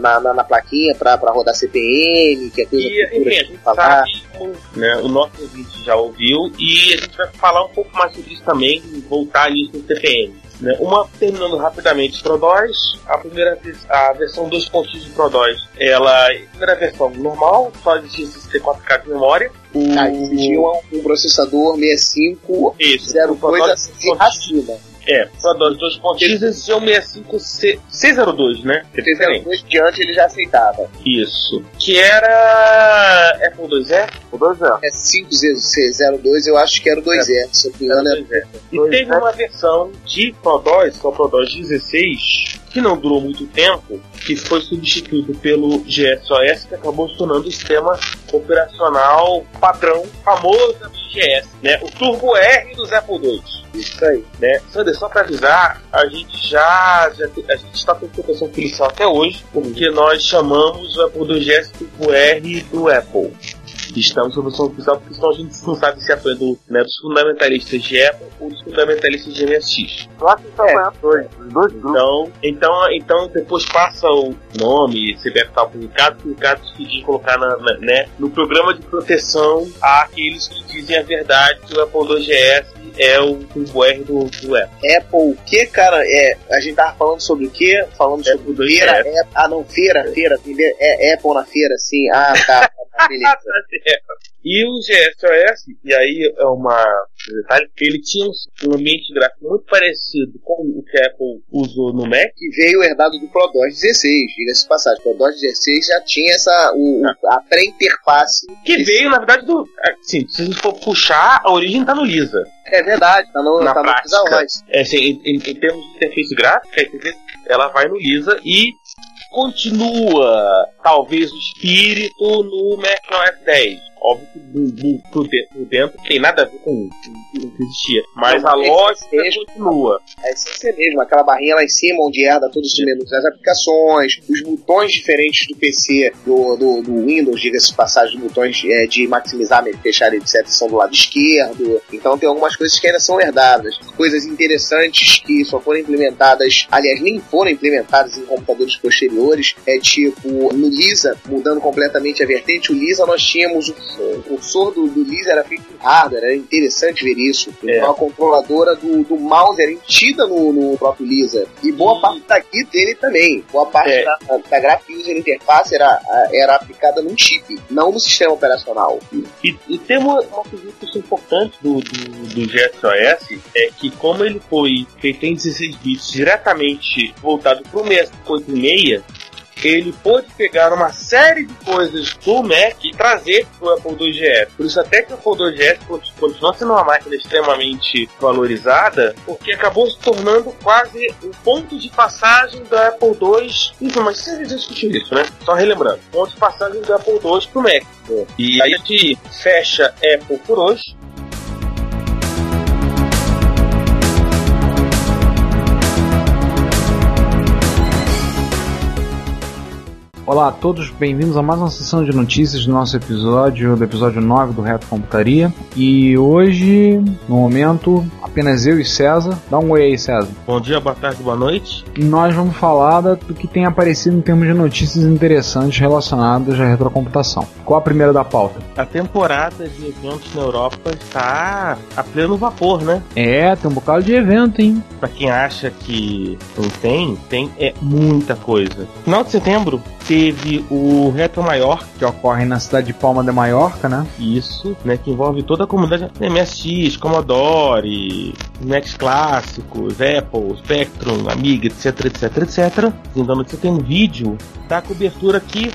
na, na, na plaquinha pra, pra rodar CPM, que é coisa E, futura enfim, a de gente falar. sabe, né, o nosso ouvinte já ouviu, e a gente vai falar um pouco mais sobre isso também, voltar nisso no CPM. Né? Uma, terminando rapidamente, ProDOS, a primeira a versão 2.x de ProDOS, ela, a primeira versão normal, só existia 64K de memória. O, Ah, existia um, um processador 65 isso, 02 o ProDOS assim, 2.x, acima. É, ProDOS 2.x existia o 65 C, C02, né? Que é diferente. 02 diante ele já aceitava. Isso. Que era Apple IIe? O 2 é. É 5Z02, eu acho que era o 2E, se eu não me engano. é. E teve uma versão de ProDOS, que é o ProDOS 16, que não durou muito tempo, que foi substituído pelo GSOS, que acabou se tornando o sistema operacional padrão famoso do GS, né? O Turbo R dos Apple II. Isso aí. Né? Sander, só para avisar, a gente já, já a gente está com proteção policial até hoje, porque nós chamamos o Apple II GS Turbo R do Apple. Estamos sob proteção policial porque senão a gente não sabe se é do, né, dos fundamentalistas de Apple ou dos fundamentalistas de MSX. Eu acho que só é. dois, os dois grupos. Então, então, então depois passa o nome, CBF tal publicado, que o Ricardo decidiu colocar na, na- né, no programa de proteção àqueles que dizem a verdade que o Apple II GS é o Turbo R do, do Apple. Apple, o que, cara? É, a gente tava falando sobre o quê? Falando sobre Apple II feira. GS. é- ah, não, feira, feira. feira, É, Apple na feira, sim. Ah, tá. tá, beleza. *laughs* E o GSOS, e aí é uma um detalhe, ele tinha um ambiente gráfico muito parecido com o que a Apple usou no Mac. que veio herdado do ProDOS 16, diga-se de passagem. O ProDOS 16 já tinha essa, o, o- a pré-interface. Que veio, na verdade, do. Assim, se a gente for puxar, a origem tá no Lisa. É verdade, tá no, Na tá no prática. Xerox. É, assim, em, em- em termos de interface gráfica, ela vai no Lisa e continua, talvez, o espírito no macOS 10. Óbvio que do, do, por dentro, dentro tem nada a ver com o que existia. Mas Não, a mas lógica mesmo- continua. É essência mesmo, aquela barrinha lá em cima onde herda todos os menus das aplicações, os botões diferentes do PC, do, do, do Windows, diga-se passagem, os botões é, de maximizar, fechar, etc., são do lado esquerdo. Então tem algumas coisas que ainda são herdadas. Coisas interessantes que só foram implementadas, aliás, nem foram implementadas em computadores posteriores, é tipo, no Lisa, mudando completamente a vertente, o Lisa nós tínhamos, o, o soro do, do Lisa era feito em hardware, era interessante ver isso. É. Então a controladora do, do mouse era embutida no, no próprio Lisa. E boa E- parte daqui dele também. Boa parte É. da, da Graphic User Interface era, era aplicada num chip, não no sistema operacional. E, e tem uma, uma coisa é importante do, do, do GSOS é que como ele foi feito em 16 bits diretamente voltado para o 686, ele pôde pegar uma série de coisas do Mac e trazer para o Apple IIgs. Por isso até que o Apple IIgs conti- continua sendo uma máquina extremamente valorizada, porque acabou se tornando quase um ponto de passagem da Apple II. Enfim, mas sempre discutiu isso, né? Só relembrando, ponto de passagem do Apple II para o Mac. E aí a gente fecha Apple por hoje. Olá a todos, bem-vindos a mais uma sessão de notícias do nosso episódio, do episódio 9 do Reto Computaria. E hoje, no momento, apenas eu e César. Dá um oi aí, César. Bom dia, boa tarde, boa noite. E nós vamos falar do que tem aparecido em termos de notícias interessantes relacionadas à retrocomputação. Qual a primeira da pauta? A temporada de eventos na Europa está a pleno vapor, né? É, tem um bocado de evento, hein? Pra quem acha que não tem, tem é muita coisa. Final de setembro teve o Retro Maior, Que ocorre na cidade de Palma de Maiorca, né? isso, né, que envolve toda a comunidade MSX, Commodore, Macs clássicos, Apple, Spectrum, Amiga, etc, etc, etc. Então você tem um vídeo da cobertura que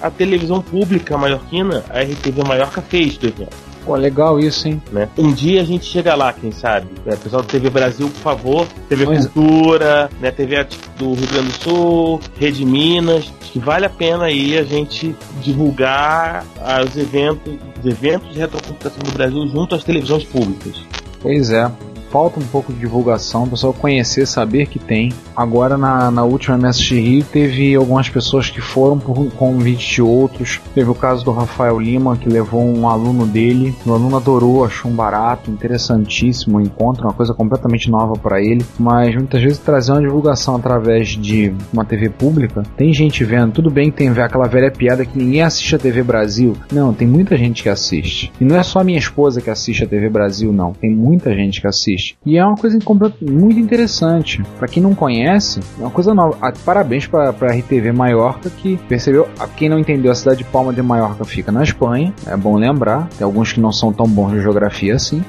a televisão pública maiorquina, a RTV Maiorca, fez do evento. Pô, legal isso, hein? Né? Um dia a gente chega lá, quem sabe? É, pessoal do TV Brasil, por favor, TV Pois é. Cultura, né, TV do Rio Grande do Sul, Rede Minas, acho que vale a pena aí a gente divulgar os eventos, os eventos de retrocomputação do Brasil junto às televisões públicas. Pois é. Falta um pouco de divulgação, o pessoal conhecer, saber que tem. Agora, na, na última MSX Rio, teve algumas pessoas que foram por convite de outros. Teve o caso do Rafael Lima, que levou um aluno dele. O aluno adorou, achou um barato, interessantíssimo o encontro, uma coisa completamente nova para ele. Mas muitas vezes trazer uma divulgação através de uma TV pública, tem gente vendo. Tudo bem que tem aquela velha piada que ninguém assiste a TV Brasil. Não, tem muita gente que assiste. E não é só minha esposa que assiste a TV Brasil, não. Tem muita gente que assiste. E é uma coisa muito interessante. Pra quem não conhece, é uma coisa nova. Ah, Parabéns pra, pra RTV Maiorca que percebeu. ah, Quem não entendeu, a cidade de Palma de Maiorca fica na Espanha. É bom lembrar. Tem alguns que não são tão bons de geografia assim.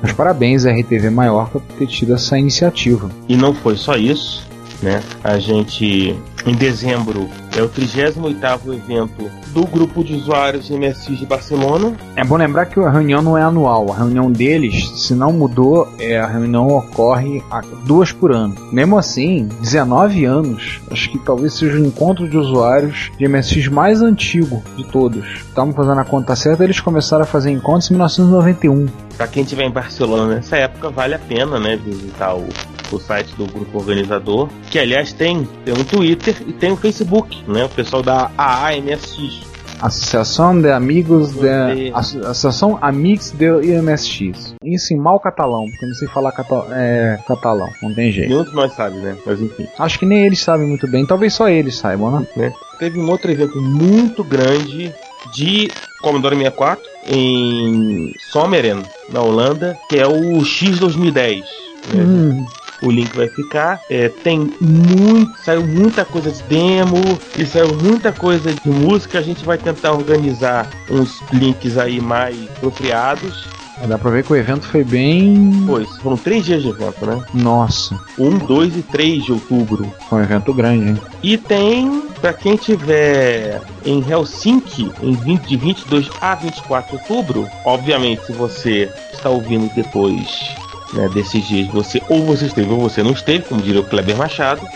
Mas parabéns à RTV Maiorca por ter tido essa iniciativa. E não foi só isso, né? A gente, em dezembro, é o 38º evento do grupo de usuários de MSX de Barcelona. É bom lembrar que a reunião não é anual. A reunião deles, se não mudou, é, a reunião ocorre duas por ano. Mesmo assim, 19 anos, acho que talvez seja o encontro de usuários de MSX mais antigo de todos. Estamos fazendo a conta certa, eles começaram a fazer encontros em 1991. Para quem estiver em Barcelona nessa época, vale a pena, né, visitar o, o site do grupo organizador, que aliás tem, tem um Twitter e tem um Facebook, né? O pessoal da AAMSX. Associação de Amigos de... Associação Amigos de IMSX. Isso em mal catalão, porque não sei falar cata- é, catalão, não tem jeito. Nenhum de nós sabe, né? Mas enfim. Acho que nem eles sabem muito bem, talvez só eles saibam, né? Teve um outro evento muito grande de Commodore 64 em Sommeren, na Holanda, que é o X2010. né? Hum, O link vai ficar. É, tem muito, saiu muita coisa de demo e saiu muita coisa de música. A gente vai tentar organizar uns links aí mais apropriados. dá pra ver que o evento foi bem. Pois, foram três dias de evento, né? Nossa, 1, 2 e 3 de outubro. foi um evento grande, hein? E tem, pra quem tiver em Helsinki, em 20, de 22 a 24 de outubro, obviamente, se você está ouvindo depois né, desses dias, você ou você esteve ou você não esteve, como diria o Kleber Machado,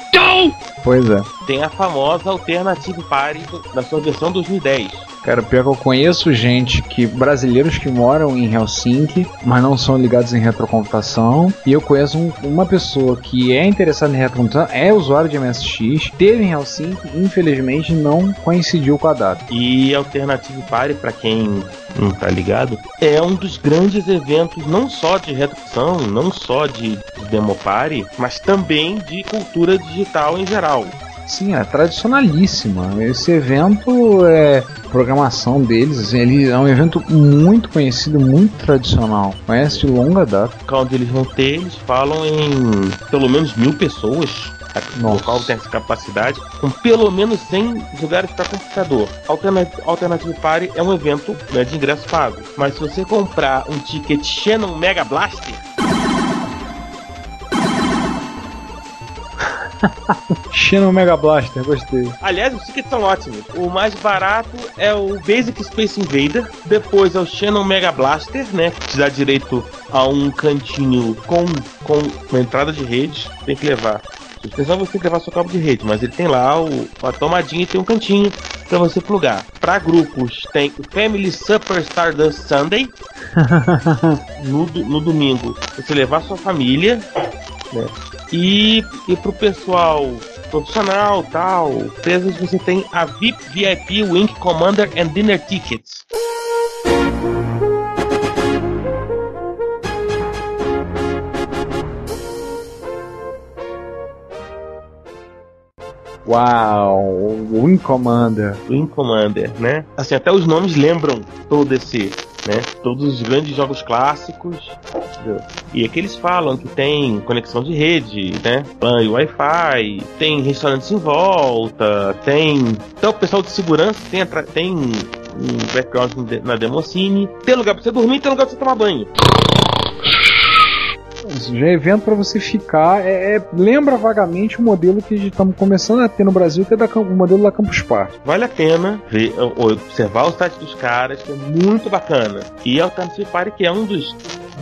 Pois é. tem a famosa Alternative Party na sua versão 2010. Cara, pior que eu conheço gente que. brasileiros que moram em Helsinki, mas não são ligados em retrocomputação. E eu conheço um- uma pessoa que é interessada em retrocomputação, é usuário de MSX, teve em Helsinki, infelizmente não coincidiu com a data. E Alternative Party, pra quem não tá ligado, é um dos grandes eventos não só de redução, não só de, de demo party, mas também de cultura digital em geral. Sim, é tradicionalíssima. Esse evento é programação deles, assim, ele é um evento muito conhecido, muito tradicional. Conhece de longa data. O local onde eles vão ter, eles falam em pelo menos mil pessoas. O local tem essa capacidade, com pelo menos 100 lugares para computador. Alterna- Alternative Party é um evento né, de ingresso pago. Mas se você comprar um ticket Shannon Mega Blaster, Xeno Mega Blaster, gostei. Aliás, os tickets são ótimos. O mais barato é o Basic Space Invader, depois é o Shannon Mega Blaster, né? Que te dá direito a um cantinho com, com uma entrada de rede. Tem que levar. Suspensão você tem que levar seu cabo de rede, mas ele tem lá o, a tomadinha e tem um cantinho para você plugar. Para grupos tem o Family Super Stardust Sunday. *laughs* no, no domingo você levar sua família, né? E, e pro pessoal profissional tal, empresas você tem a VIP VIP Wing Commander and Dinner Tickets. Uau, Wing Commander. Wing Commander, né? Assim, até os nomes lembram todo esse, né? Todos os grandes jogos clássicos. entendeu? E aqui eles falam que tem conexão de rede, né? Plan e Wi-Fi, tem restaurantes em volta, tem. Então o pessoal de segurança tem, atra- tem um background na Democine, tem lugar pra você dormir, tem lugar pra você tomar banho. Já é evento para você ficar. É, é- lembra vagamente o modelo que estamos começando a ter no Brasil, que é da, o modelo da Campus Party. Vale a pena ver, observar o site dos caras, que é muito bacana. E Alternative Party, que é um dos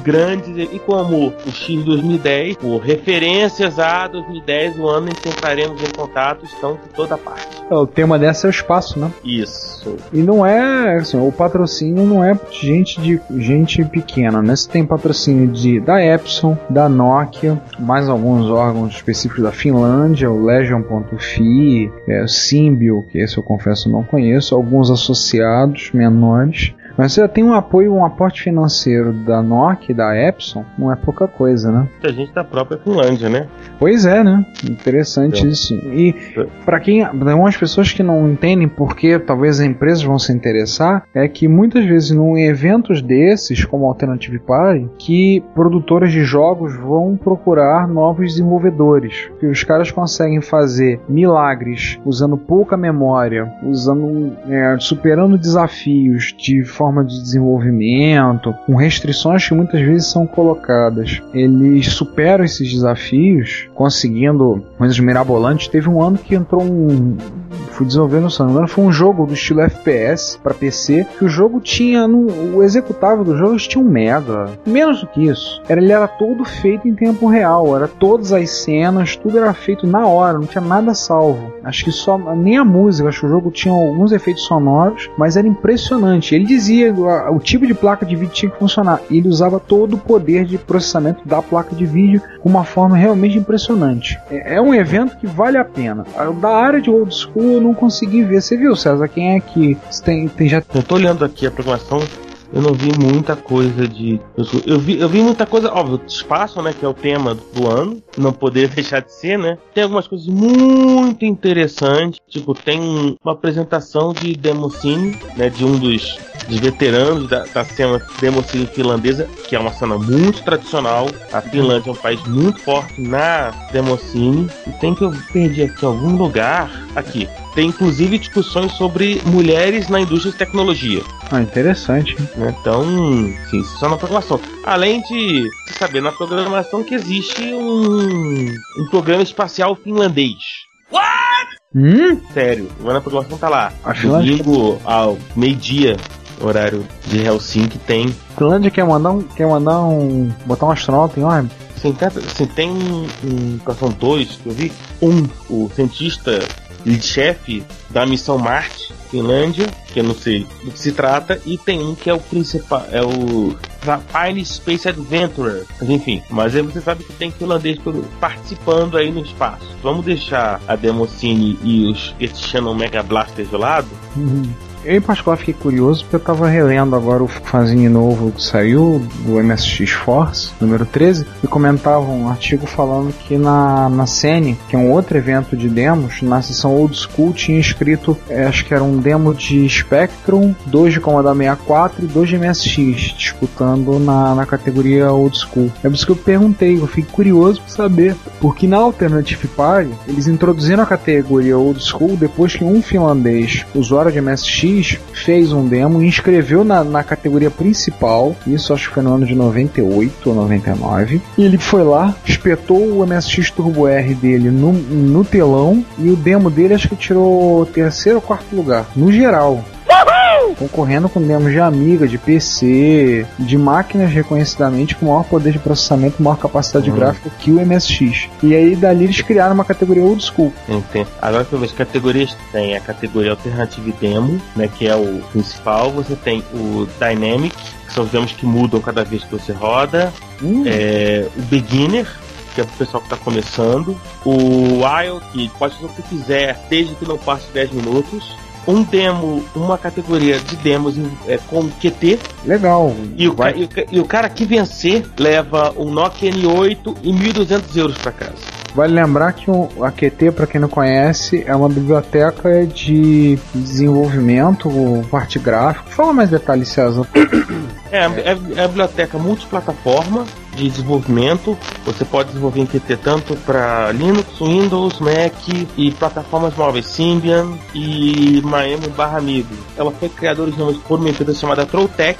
grandes, e como o X 2010, por referências a 2010, o ano em que entraremos em contato, estão por toda parte. É, O tema dessa é o espaço, né? Isso. E não é, assim, o patrocínio não é gente de gente pequena, né? Você tem patrocínio de da Epson, da Nokia, mais alguns órgãos específicos da Finlândia, o Legion.fi, é, o Symbio, que esse eu confesso não conheço, alguns associados menores. Mas você já tem um apoio, um aporte financeiro da Nokia e da Epson, não é pouca coisa, né? Muita gente da própria Finlândia, né? Pois é, né? Interessante isso. E É. para quem, pra algumas pessoas que não entendem por que talvez as empresas vão se interessar, é que muitas vezes num eventos desses, como Alternative Party, que produtoras de jogos vão procurar novos desenvolvedores, que os caras conseguem fazer milagres usando pouca memória, usando é, superando desafios de forma de desenvolvimento, com restrições que muitas vezes são colocadas. Eles superam esses desafios, conseguindo coisas mirabolantes. Teve um ano que entrou um. Fui desenvolvendo, se não me engano, foi um jogo do estilo FPS para PC, que o jogo tinha. No, o executável do jogo tinha um mega. Menos do que isso. Era, ele era todo feito em tempo real. Era todas as cenas, tudo era feito na hora, não tinha nada salvo. Acho que só. Nem a música, acho que o jogo tinha alguns efeitos sonoros, mas era impressionante. Ele dizia o tipo de placa de vídeo tinha que funcionar. E ele usava todo o poder de processamento da placa de vídeo com uma forma realmente impressionante. É, é um evento que vale a pena. Da área de old school eu não consegui ver. Você viu, César? Quem é que tem, tem já Eu tô olhando aqui a programação, eu não vi muita coisa de. Eu vi, eu vi muita coisa, óbvio, espaço, né? Que é o tema do ano. Não poderia *laughs* deixar de ser, né? Tem algumas coisas muito interessantes. Tipo, tem uma apresentação de Democine, né? De um dos, veteranos da, da cena Democine finlandesa, que é uma cena muito tradicional. A Finlândia é um país muito forte na Democine. E tem que eu perdi aqui algum lugar. Aqui. Tem inclusive discussões sobre mulheres na indústria de tecnologia. Ah, interessante. né? Então, sim, isso só na programação. Além de saber na programação que existe um, um programa espacial finlandês. Hum? Sério, lá na programação tá lá. A Finlândia- Domingo ao meio-dia, horário de Helsinki, tem. Finlândia quer mandar um. Quer mandar um. botar um astronauta em órbita? Tem, assim, tem um, um são dois que eu vi. Um, o cientista chefe da missão Marte, Finlândia, que eu não sei do que se trata, e tem um que é o principal, é o Pine Space Adventurer. Enfim, mas aí você sabe que tem finlandês participando aí no espaço. Vamos deixar a Democine e os Shannon Mega Blaster de lado? Eu, em particular, fiquei curioso porque eu tava relendo agora o fanzine novo que saiu, do MSX Force, número 13, e comentava um artigo falando que na, na Scene, que é um outro evento de demos, na sessão Old School tinha escrito, eh, acho que era um demo de Spectrum, dois de Commodore 64 e dois de MSX, disputando na, na categoria Old School. É por isso que eu perguntei, eu fiquei curioso pra saber, porque na Alternative Party, eles introduziram a categoria Old School depois que um finlandês, usuário de MSX, fez um demo e inscreveu na, na categoria principal, isso acho que foi no ano de 98 ou 99, e ele foi lá, espetou o MSX Turbo R dele no, no telão, e o demo dele acho que tirou terceiro ou quarto lugar, no geral concorrendo com demos de Amiga, de PC, de máquinas reconhecidamente com maior poder de processamento, maior capacidade Uhum. gráfica que o MSX. E aí dali eles criaram uma categoria old school. Entendo. Agora que eu vejo as categorias, tem a categoria Alternative Demo, né, que é o principal. Você tem o Dynamic, que são os demos que mudam cada vez que você roda. Hum, É, o Beginner, que é pro pessoal que tá começando. O Wild, que pode fazer o que quiser, desde que não passe 10 minutos. Um demo, uma categoria de demos é, com QT. legal. E o, e, o, e o cara que vencer leva um Nokia N8 e 1.200 euros pra casa. Vale lembrar que o a QT, para quem não conhece, é uma biblioteca de desenvolvimento, parte gráfica. Fala mais detalhes, César. É, é, é a biblioteca multiplataforma de desenvolvimento. Você pode desenvolver em Qt tanto para Linux, Windows, Mac e plataformas móveis Symbian e Miami barra Amigo. Ela foi criada originalmente por uma empresa chamada Trolltech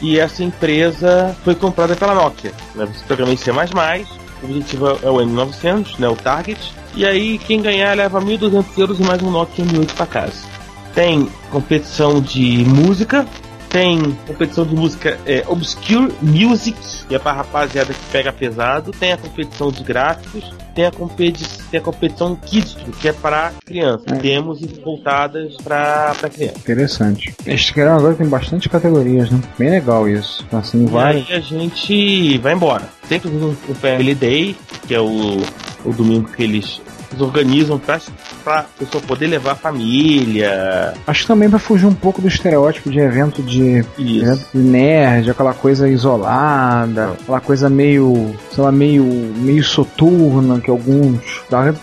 e essa empresa foi comprada pela Nokia. Né? Você programa em C++, o objetivo é o N900, né, o Target, e aí quem ganhar leva 1.200 euros e mais um Nokia M8 para casa. Tem competição de música, tem competição de música é, Obscure Music, que é pra rapaziada que pega pesado, tem a competição de gráficos, tem a, competi tem a competição Kids, que é para crianças. É. Temos voltadas para criança. Interessante. Este canal agora tem bastante categorias, né? Bem legal isso. Assim, E vai. aí a gente vai embora. Sempre um, um Family Day, que é o, o domingo que eles, eles organizam pra, pra pessoa poder levar a família. Acho que também pra fugir um pouco do estereótipo de evento de evento de nerd, aquela coisa isolada, aquela coisa meio, sei lá, meio, meio soturna que alguns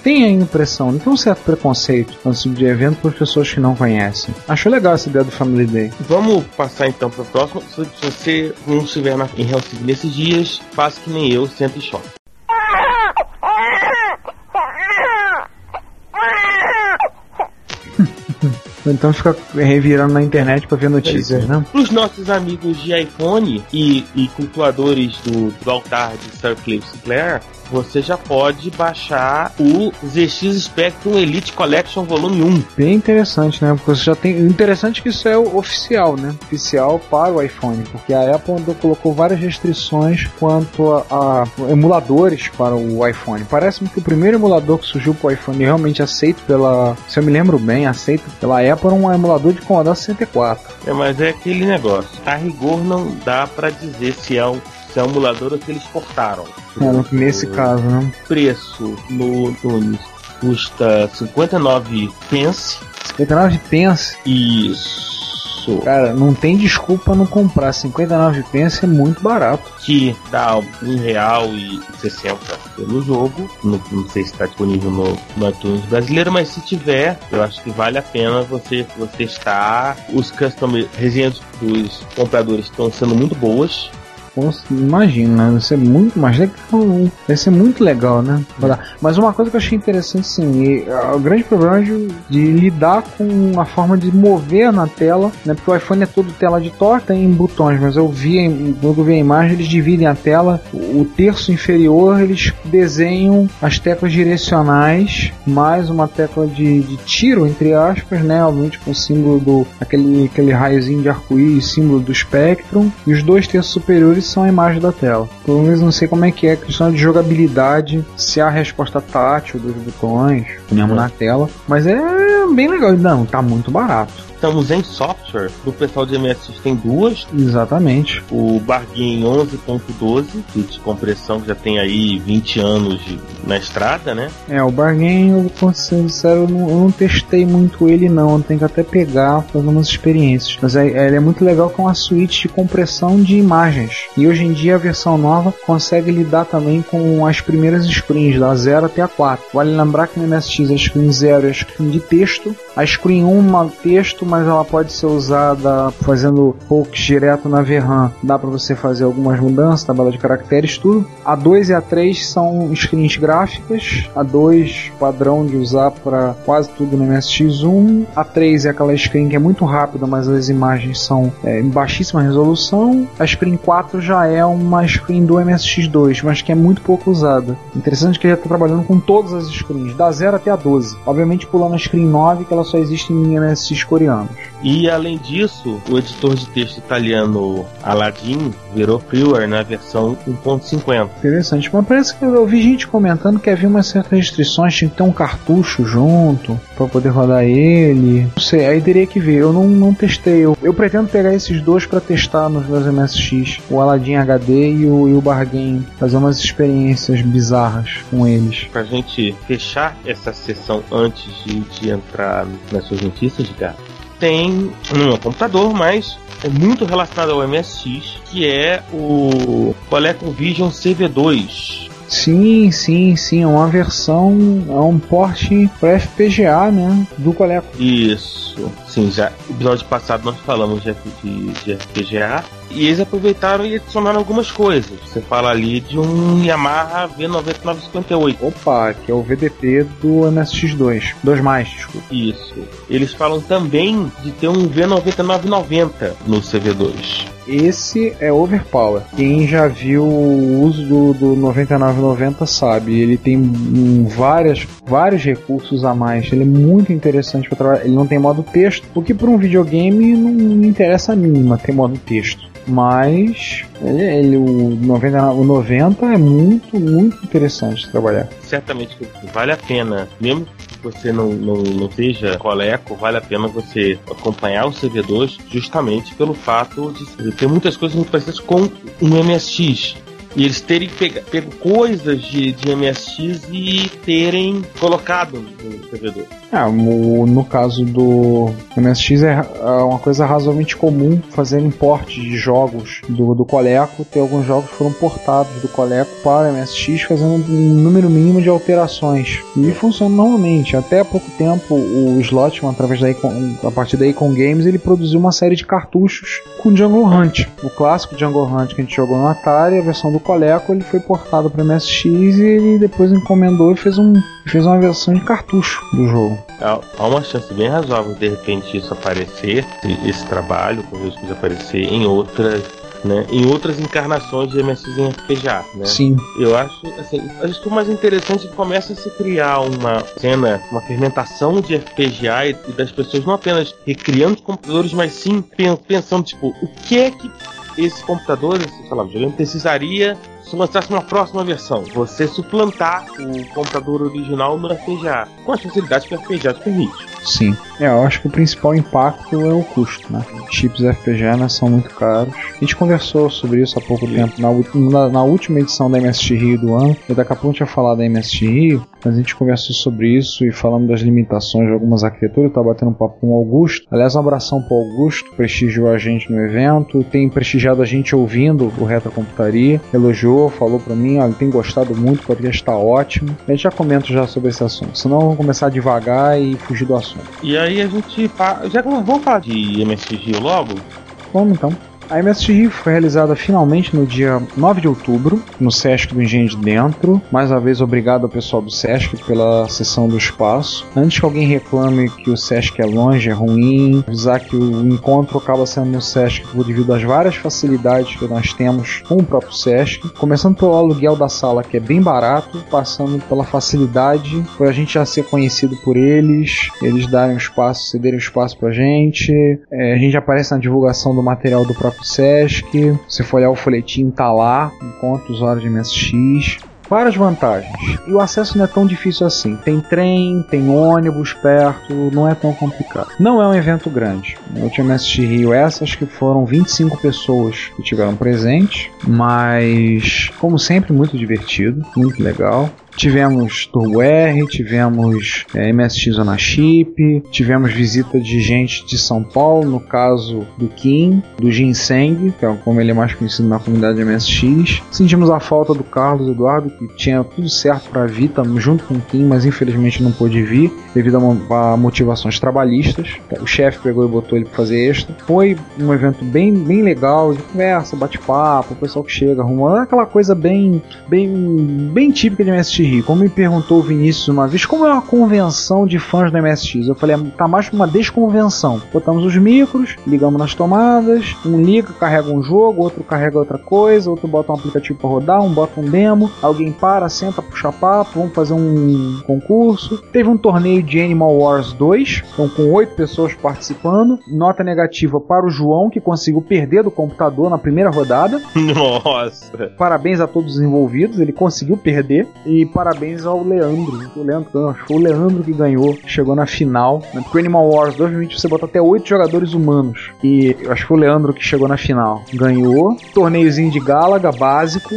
tem a impressão, não tem um certo preconceito nesse tipo de evento por pessoas que não conhecem. Acho legal essa ideia do Family Day. Vamos passar então para o próximo. Se, se você não estiver na, em Helsinki nesses dias, faça que nem eu, senta e chora. Ou Então fica revirando na internet pra ver notícias, né? Para os nossos amigos de iPhone e, e cultuadores do, do altar de Sir Cliff Sinclair, você já pode baixar o ZX Spectrum Elite Collection Volume 1. Bem interessante, né? Porque você já tem. O interessante é que isso é o oficial, né? Oficial para o iPhone. Porque a Apple colocou várias restrições quanto a, a emuladores para o iPhone. Parece-me que o primeiro emulador que surgiu para o iPhone realmente aceito pela. Se eu me lembro bem, aceito pela Apple era um emulador de Commodore 64. É, mas é aquele negócio. A rigor não dá para dizer se é um, se é se eles portaram. É, nesse caso, né? preço no Tunis custa 59 pence. 59 pence. Isso. Cara, não tem desculpa não comprar. 59 pence é muito barato. Que dá um real e 60 pelo jogo. Não, não sei se está disponível no, no iTunes brasileiro, mas se tiver, eu acho que vale a pena você, você testar. Os custom resenhas dos compradores estão sendo muito boas. Imagina, né? Deve ser muito mais legal. Deve ser muito legal, né? Mas uma coisa que eu achei interessante, e, ah, o grande problema é de, de lidar com a forma de mover na tela, né? Porque o iPhone é todo tela de torta em botões, mas eu vi, quando eu vi a imagem, eles dividem a tela, o terço inferior eles desenham as teclas direcionais, mais uma tecla de, de tiro, entre aspas, né? Obviamente com o símbolo do. aquele, aquele raiozinho de arco-íris, símbolo do Spectrum, e os dois terços superiores são a imagem da tela. Pelo menos não sei como é que é a questão de jogabilidade, se há resposta tátil dos botões, mesmo na tela, mas é bem legal. Não, tá muito barato. Estamos em software. Do pessoal de MSX tem duas. Exatamente. O Bargain 11.12, que de compressão que já tem aí 20 anos de- na estrada, né? É, o Bargain, eu vou ser sincero, eu não, eu não testei muito ele não, eu tenho que até pegar, fazer umas experiências. Mas é, ele é muito legal com a suíte de compressão de imagens. E hoje em dia a versão nova consegue lidar também com as primeiras screens, da 0 até a 4. Vale lembrar que no MSX a screen 0 é a screen de texto, a screen 1 é um texto, mas ela pode ser usada fazendo pokes direto na VRAM. Dá para você fazer algumas mudanças, tabela de caracteres, tudo. A 2 e a 3 são screens gráficas. A 2 padrão de usar para quase tudo no MSX1. A 3 é aquela screen que é muito rápida, mas as imagens são é, em baixíssima resolução. A screen 4 já é uma screen do MSX2, mas que é muito pouco usada. Interessante que ele já está trabalhando com todas as screens, da 0 até a 12. Obviamente pulando a screen 9, que ela só existe em MSX coreanos. E além disso, o editor de texto italiano Aladdin virou freeware na versão 1.50. Interessante, mas parece que eu vi gente comentando que havia umas certas restrições, tinha que ter um cartucho junto para poder rodar ele. Não sei, aí teria que ver. Eu não, não testei. Eu, eu pretendo pegar esses dois para testar nos meus MSX, o Aladdin HD e o, e o Bargain, fazer umas experiências bizarras com eles. Pra gente fechar essa sessão antes de, de entrar nas suas notícias, cara, tem no meu computador, mas é muito relacionado ao MSX, que é o ColecoVision CV2. Sim, sim, sim, é uma versão, é um porte para FPGA, né, do Coleco. Isso, sim, já no episódio passado nós falamos de, de, de FPGA E eles aproveitaram e adicionaram algumas coisas. Você fala ali de um Yamaha V9958. Opa, que é o VDP do MSX2. 2 mais, desculpa. Isso. Eles falam também de ter um V9990 no CV2. Esse é overpower. Quem já viu o uso do, do 9990 sabe. Ele tem hum, várias, vários recursos a mais. Ele é muito interessante para trabalhar. Ele não tem modo texto, o que para um videogame não interessa a mínima ter modo texto. Mas ele, ele, o, 99, o 90 é muito, muito interessante de trabalhar. Certamente vale a pena, mesmo que você não, não, não seja coleco, vale a pena você acompanhar o CV2 justamente pelo fato de ter muitas coisas muito parecidas com um MSX. E eles terem pega, pego coisas de, de MSX e terem colocado no CV2. É, no, no caso do MSX é é uma coisa razoavelmente comum fazer importe de jogos do, do Coleco. Tem alguns jogos que foram portados do Coleco para MSX, fazendo um número mínimo de alterações. E funciona normalmente. Até há pouco tempo, o Slotman, através da Icon, a partir da Icon Games, ele produziu uma série de cartuchos com Jungle Hunt. O clássico Jungle Hunt que a gente jogou no Atari, a versão do Coleco, ele foi portado para MSX e ele depois encomendou e fez, um, fez uma versão de cartucho do jogo. Há uma chance bem razoável de repente isso aparecer, esse- trabalho, com risco de aparecer em outras, né, em outras encarnações de MSX em FPGA, né? Sim. Eu acho, assim, acho que o mais interessante é que começa a se criar uma cena, uma fermentação de FPGA e, e das pessoas não apenas recriando computadores, mas sim pen- pensando, tipo, o que é que esse computador, esse, sei lá, videogame precisaria se lançasse uma próxima versão? Você suplantar o computador original no FPGA, com as facilidades que o FPGA te permite. Sim. É, eu acho que o principal impacto é o custo, né? Chips FPGA né, são muito caros. A gente conversou sobre isso há pouco tempo na, na- na última edição da MST Rio do ano. E daqui a pouco a gente vai falar da MST Rio, a gente conversou sobre isso e falamos das limitações de algumas arquiteturas. Eu tava batendo um papo com o Augusto. Aliás, um abração pro Augusto, prestigiou a gente no evento, tem prestigiado a gente ouvindo o Reta Computaria, elogiou, falou pra mim, olha, tem gostado muito, o podcast tá ótimo. A gente já comenta já sobre esse assunto, senão vamos começar devagar e fugir do assunto. E aí a gente. Já que vamos falar de MSX logo, Vamos então. A MSX Rio foi realizada finalmente no dia 9 de outubro, no Sesc do Engenho de Dentro. Mais uma vez, obrigado ao pessoal do Sesc pela sessão do espaço. Antes que alguém reclame que o Sesc é longe, é ruim, avisar que o encontro acaba sendo no Sesc devido às várias facilidades que nós temos com o próprio Sesc. Começando pelo aluguel da sala, que é bem barato, passando pela facilidade, por a gente já ser conhecido por eles, eles darem espaço, cederem espaço pra gente. É, a gente aparece na divulgação do material do próprio Sesc. Se for olhar o folhetim, tá lá, encontra usuário de MSX. Várias vantagens. E o acesso não é tão difícil assim. Tem trem, tem ônibus perto, não é tão complicado. Não é um evento grande. No último MSX Rio, essas que foram 25 pessoas que tiveram presente, mas como sempre, muito divertido, muito legal. Tivemos Turbo R, tivemos é, MSX Zona Chip, tivemos visita de gente de São Paulo, no caso do Kim, do Ginseng, que é como ele é mais conhecido na comunidade MSX. Sentimos a falta do Carlos Eduardo, que tinha tudo certo para vir, tamo junto com o Kim, mas infelizmente não pôde vir devido a, a motivações trabalhistas. O chefe pegou e botou ele para fazer extra. Foi um evento bem, bem legal, de conversa, bate-papo, o pessoal que chega, arrumando aquela coisa bem, bem, bem típica de MSX Como me perguntou o Vinícius uma vez, como é uma convenção de fãs do MSX? Eu falei, tá mais pra uma desconvenção. Botamos os micros, ligamos nas tomadas, um liga, carrega um jogo, outro carrega outra coisa, outro bota um aplicativo para rodar, um bota um demo, alguém para, senta, puxa papo, vamos fazer um concurso. Teve um torneio de Animal Wars 2, então com oito pessoas participando. Nota negativa para o João, que conseguiu perder do computador na primeira rodada. *laughs* nossa. Parabéns a todos os envolvidos, ele conseguiu perder. E parabéns ao Leandro. O Leandro acho que o Leandro que ganhou, chegou na final. Né? Porque o Animal Wars 2 permite você botar até oito jogadores humanos. E eu acho que o Leandro que chegou na final. Ganhou. Torneiozinho de Galaga básico.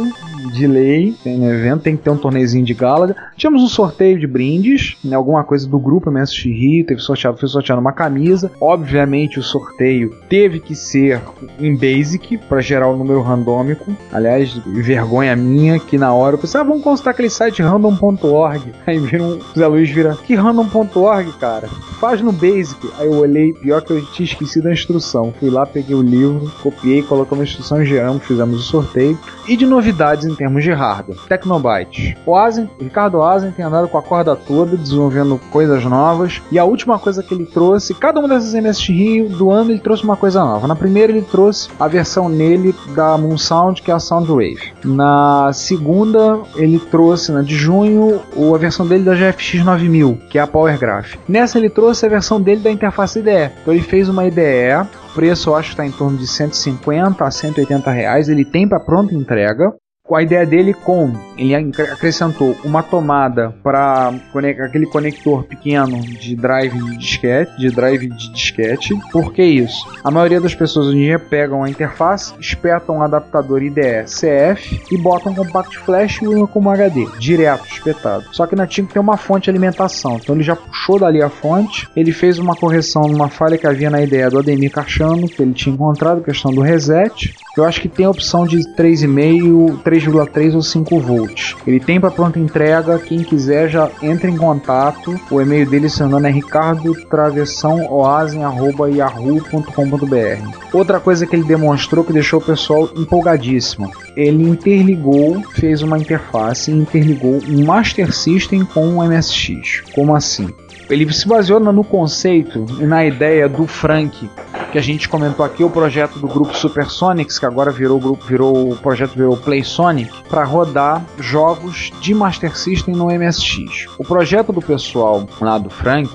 De lei, tem no evento, tem que ter um torneizinho de Galaga. Tínhamos um sorteio de brindes, né, alguma coisa do grupo MSX Rio, teve sorteado, foi sorteado uma camisa. Obviamente o sorteio teve que ser em Basic para gerar o número randômico. Aliás, vergonha minha que na hora eu pensei, ah, vamos consultar aquele site random.org. *laughs* Aí viram, o Zé Luiz vira, que random.org, cara? Faz no Basic. Aí eu olhei, pior que eu tinha esquecido a instrução. Fui lá, peguei o livro, copiei, colocamos a instrução, geramos, fizemos o sorteio. E de novidades em termos de hardware, Tecnobyte. O Asen, Ricardo Asen tem andado com a corda toda, desenvolvendo coisas novas. E a última coisa que ele trouxe, cada uma dessas MSX Rio do ano ele trouxe uma coisa nova. Na primeira ele trouxe a versão nele da Moon Sound, que é a Soundwave. Na segunda ele trouxe, na de junho, a versão dele da GFX 9000, que é a Power Graph. Nessa ele trouxe a versão dele da interface IDE. Então ele fez uma IDE, o preço eu acho que está em torno de 150 a 180 reais. Ele tem para pronta entrega. A ideia dele com ele acrescentou uma tomada para aquele conector pequeno de drive de disquete, de drive de disquete. Por que isso? A maioria das pessoas hoje em dia pegam a interface, espetam um adaptador IDE CF e botam um compact flash e usam como HD, direto, espetado. Só que ainda tinha que ter uma fonte de alimentação. Então ele já puxou dali a fonte, ele fez uma correção numa falha que havia na ideia do Ademir Cachano, que ele tinha encontrado, questão do reset. Eu acho que tem a opção de 3,5, 3,3 ou 5 volts. Ele tem para pronta entrega. Quem quiser já entra em contato. O e-mail dele, se não é ricardo travessãoasen@yahoo.com.br. Outra coisa que ele demonstrou que deixou o pessoal empolgadíssimo. Ele interligou, fez uma interface e interligou um Master System com um MSX. Como assim? Ele se baseou no conceito e na ideia do Frank, que a gente comentou aqui, o projeto do grupo Supersonics, que agora virou o grupo, virou o projeto virou Play Sonic, para rodar jogos de Master System no MSX. O projeto do pessoal lá do Frank,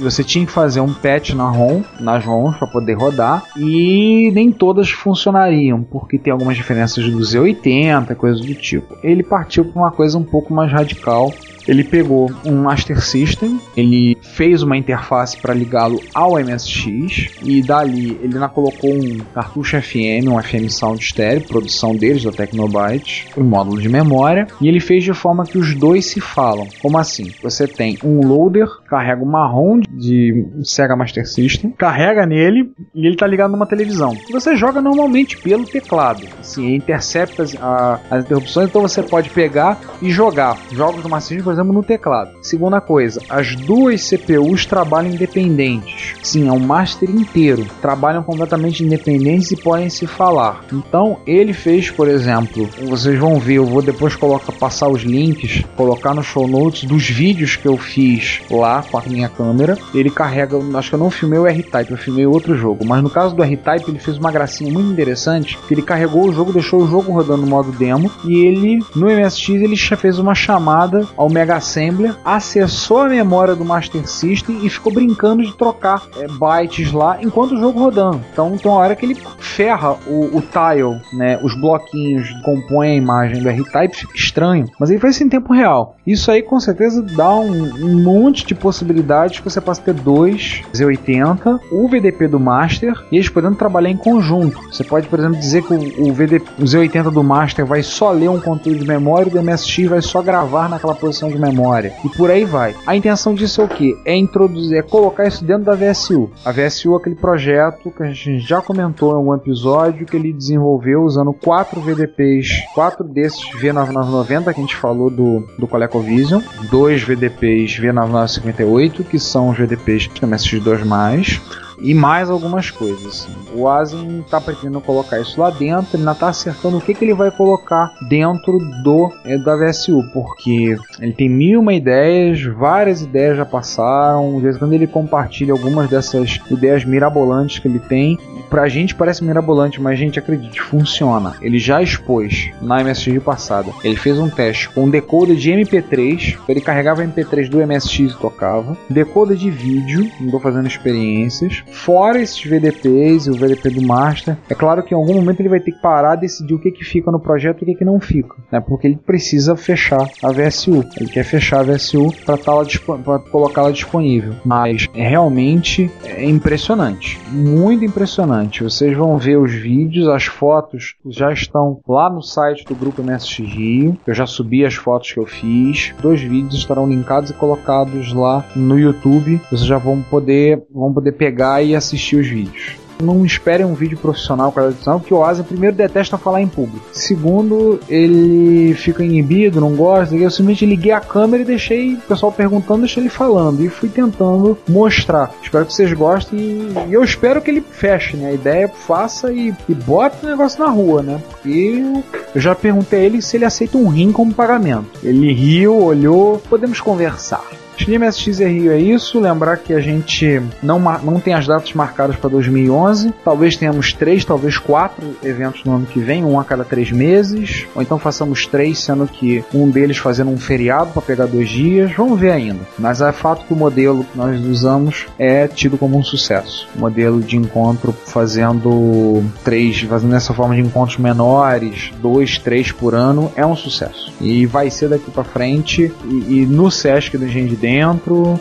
você tinha que fazer um patch na ROM, nas ROMs para poder rodar, e nem todas funcionariam, porque tem algumas diferenças do Z80, coisas do tipo. Ele partiu para uma coisa um pouco mais radical, ele pegou um Master System, ele fez uma interface para ligá-lo ao MSX e dali ele ainda colocou um cartucho FM, um FM Sound Stereo, produção deles da Tecnobyte, um módulo de memória, e ele fez de forma que os dois se falam. Como assim? Você tem um loader, carrega uma ROM de Sega Master System, carrega nele e ele está ligado numa televisão. Você joga normalmente pelo teclado, assim, intercepta as, a- as interrupções, então você pode pegar e jogar jogos do Master System, por exemplo, no teclado. Segunda coisa, as duas CPUs trabalham independentes. Sim, é um master inteiro. Trabalham completamente independentes e podem se falar. Então, ele fez, por exemplo, vocês vão ver, eu vou depois colocar, passar os links, colocar no show notes dos vídeos que eu fiz lá com a minha câmera. Ele carrega, acho que eu não filmei o R-Type, eu filmei outro jogo. Mas no caso do R-Type, ele fez uma gracinha muito interessante, que ele carregou o jogo, deixou o jogo rodando no modo demo, e ele, no MSX, ele fez uma chamada ao Mega Assembler, acessou a memória do Master System e ficou brincando de trocar é, bytes lá enquanto o jogo rodando. Então tem uma hora que ele ferra o, o tile, né, os bloquinhos compõem a imagem do R-Type, fica estranho, mas ele faz isso em tempo real. Isso aí com certeza dá um, um monte de possibilidades que você possa ter dois Z80, o VDP do Master e eles podendo trabalhar em conjunto. Você pode, por exemplo, dizer que o, o, VD, o Z80 do Master vai só ler um conteúdo de memória e o do MSX vai só gravar naquela posição de memória. E por aí vai. A intenção disso é o que? É introduzir, é colocar isso dentro da VSU. A VSU é aquele projeto que a gente já comentou em algum episódio que ele desenvolveu usando quatro VDPs, quatro desses V9990 que a gente falou do, do ColecoVision, dois VDPs V9958 que são do MSX2+, e mais algumas coisas. Assim. O Asen está pretendendo colocar isso lá dentro, ele ainda está acertando o que, que ele vai colocar dentro do é, da VSU, porque ele tem mil uma ideias, várias ideias já passaram, de vez em quando ele compartilha algumas dessas ideias mirabolantes que ele tem. Pra gente parece mirabolante, mas gente, acredite, funciona. Ele já expôs na MSX passada. Ele fez um teste com um decoder de MP3, ele carregava MP3 do MSX e tocava, decoder de vídeo, andou fazendo experiências, Fora esses VDPs o VDP do Master, é claro que em algum momento ele vai ter que parar decidir o que, que fica no projeto e o que, que não fica, né? Porque ele precisa fechar a VSU. Ele quer fechar a VSU para tá colocá-la disponível. Mas é realmente é impressionante. Muito impressionante. Vocês vão ver os vídeos, as fotos já estão lá no site do grupo MSX Rio. Eu já subi as fotos que eu fiz. Dois vídeos estarão linkados e colocados lá no YouTube. Vocês já vão poder, vão poder pegar e assistir os vídeos. Não esperem um vídeo profissional com a edição, porque o Asa, primeiro, detesta falar em público. Segundo, ele fica inibido, não gosta. Eu simplesmente liguei a câmera e deixei o pessoal perguntando, deixei ele falando. E fui tentando mostrar. Espero que vocês gostem e, eu espero que ele feche, né? A ideia faça e, e bota o negócio na rua, né? Porque eu já perguntei a ele se ele aceita um rim como pagamento. Ele riu, olhou, podemos conversar. Stream Rio é isso. Lembrar que a gente não, não tem as datas marcadas para 2011. Talvez tenhamos três, talvez quatro eventos no ano que vem, um a cada três meses. Ou então façamos três, sendo que um deles fazendo um feriado para pegar dois dias. Vamos ver ainda. Mas é fato que o modelo que nós usamos é tido como um sucesso. O modelo de encontro fazendo três, fazendo essa forma de encontros menores, dois, três por ano, é um sucesso. E vai ser daqui para frente. E, e no Sesc do Engenho de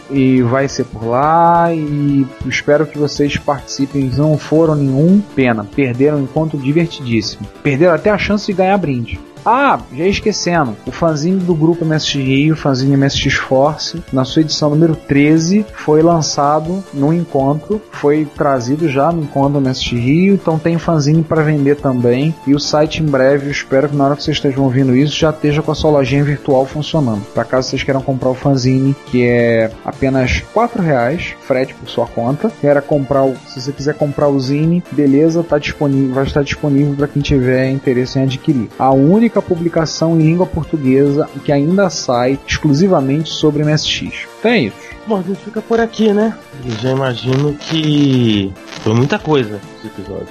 E vai ser por lá e espero que vocês participem. Não foram nenhum, pena. Perderam um encontro divertidíssimo. Perderam até a chance de ganhar brinde. Ah, já esquecendo, o fanzine do grupo MSX Rio, o fanzine MSX Force, na sua edição número 13, foi lançado no encontro, foi trazido já no encontro MSX Rio, então tem fanzine para vender também, e o site em breve, espero que na hora que vocês estejam ouvindo isso, já esteja com a sua lojinha virtual funcionando. Para caso vocês queiram comprar o fanzine, que é apenas 4 reais, frete por sua conta, era comprar o, se você quiser comprar o zine, beleza, tá disponível, vai estar disponível para quem tiver interesse em adquirir. A única única publicação em língua portuguesa que ainda sai exclusivamente sobre MSX. Então é isso. Bom, a gente fica por aqui, né? Eu já imagino que foi muita coisa esse episódio.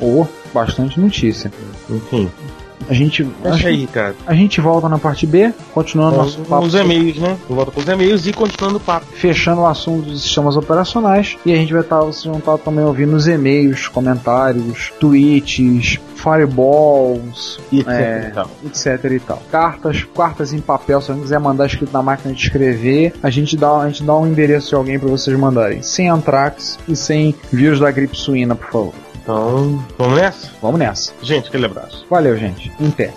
Ou bastante notícia. Enfim. A gente. Deixa aí, cara. A gente volta na parte B, continuando com nosso papo. os e-mails, né? Volta com os e-mails e continuando o papo. Fechando o assunto dos sistemas operacionais. E a gente vai estar, vocês vão estar também ouvindo os e-mails, comentários, tweets, fireballs, etc, é, e tal. etc e tal. Cartas, cartas em papel, se alguém quiser mandar escrito na máquina de escrever, a gente dá, a gente dá um endereço de alguém para vocês mandarem. Sem antrax e sem vírus da gripe suína, por favor. Então, vamos nessa? Vamos nessa. Gente, aquele abraço. Valeu, gente. Em pé.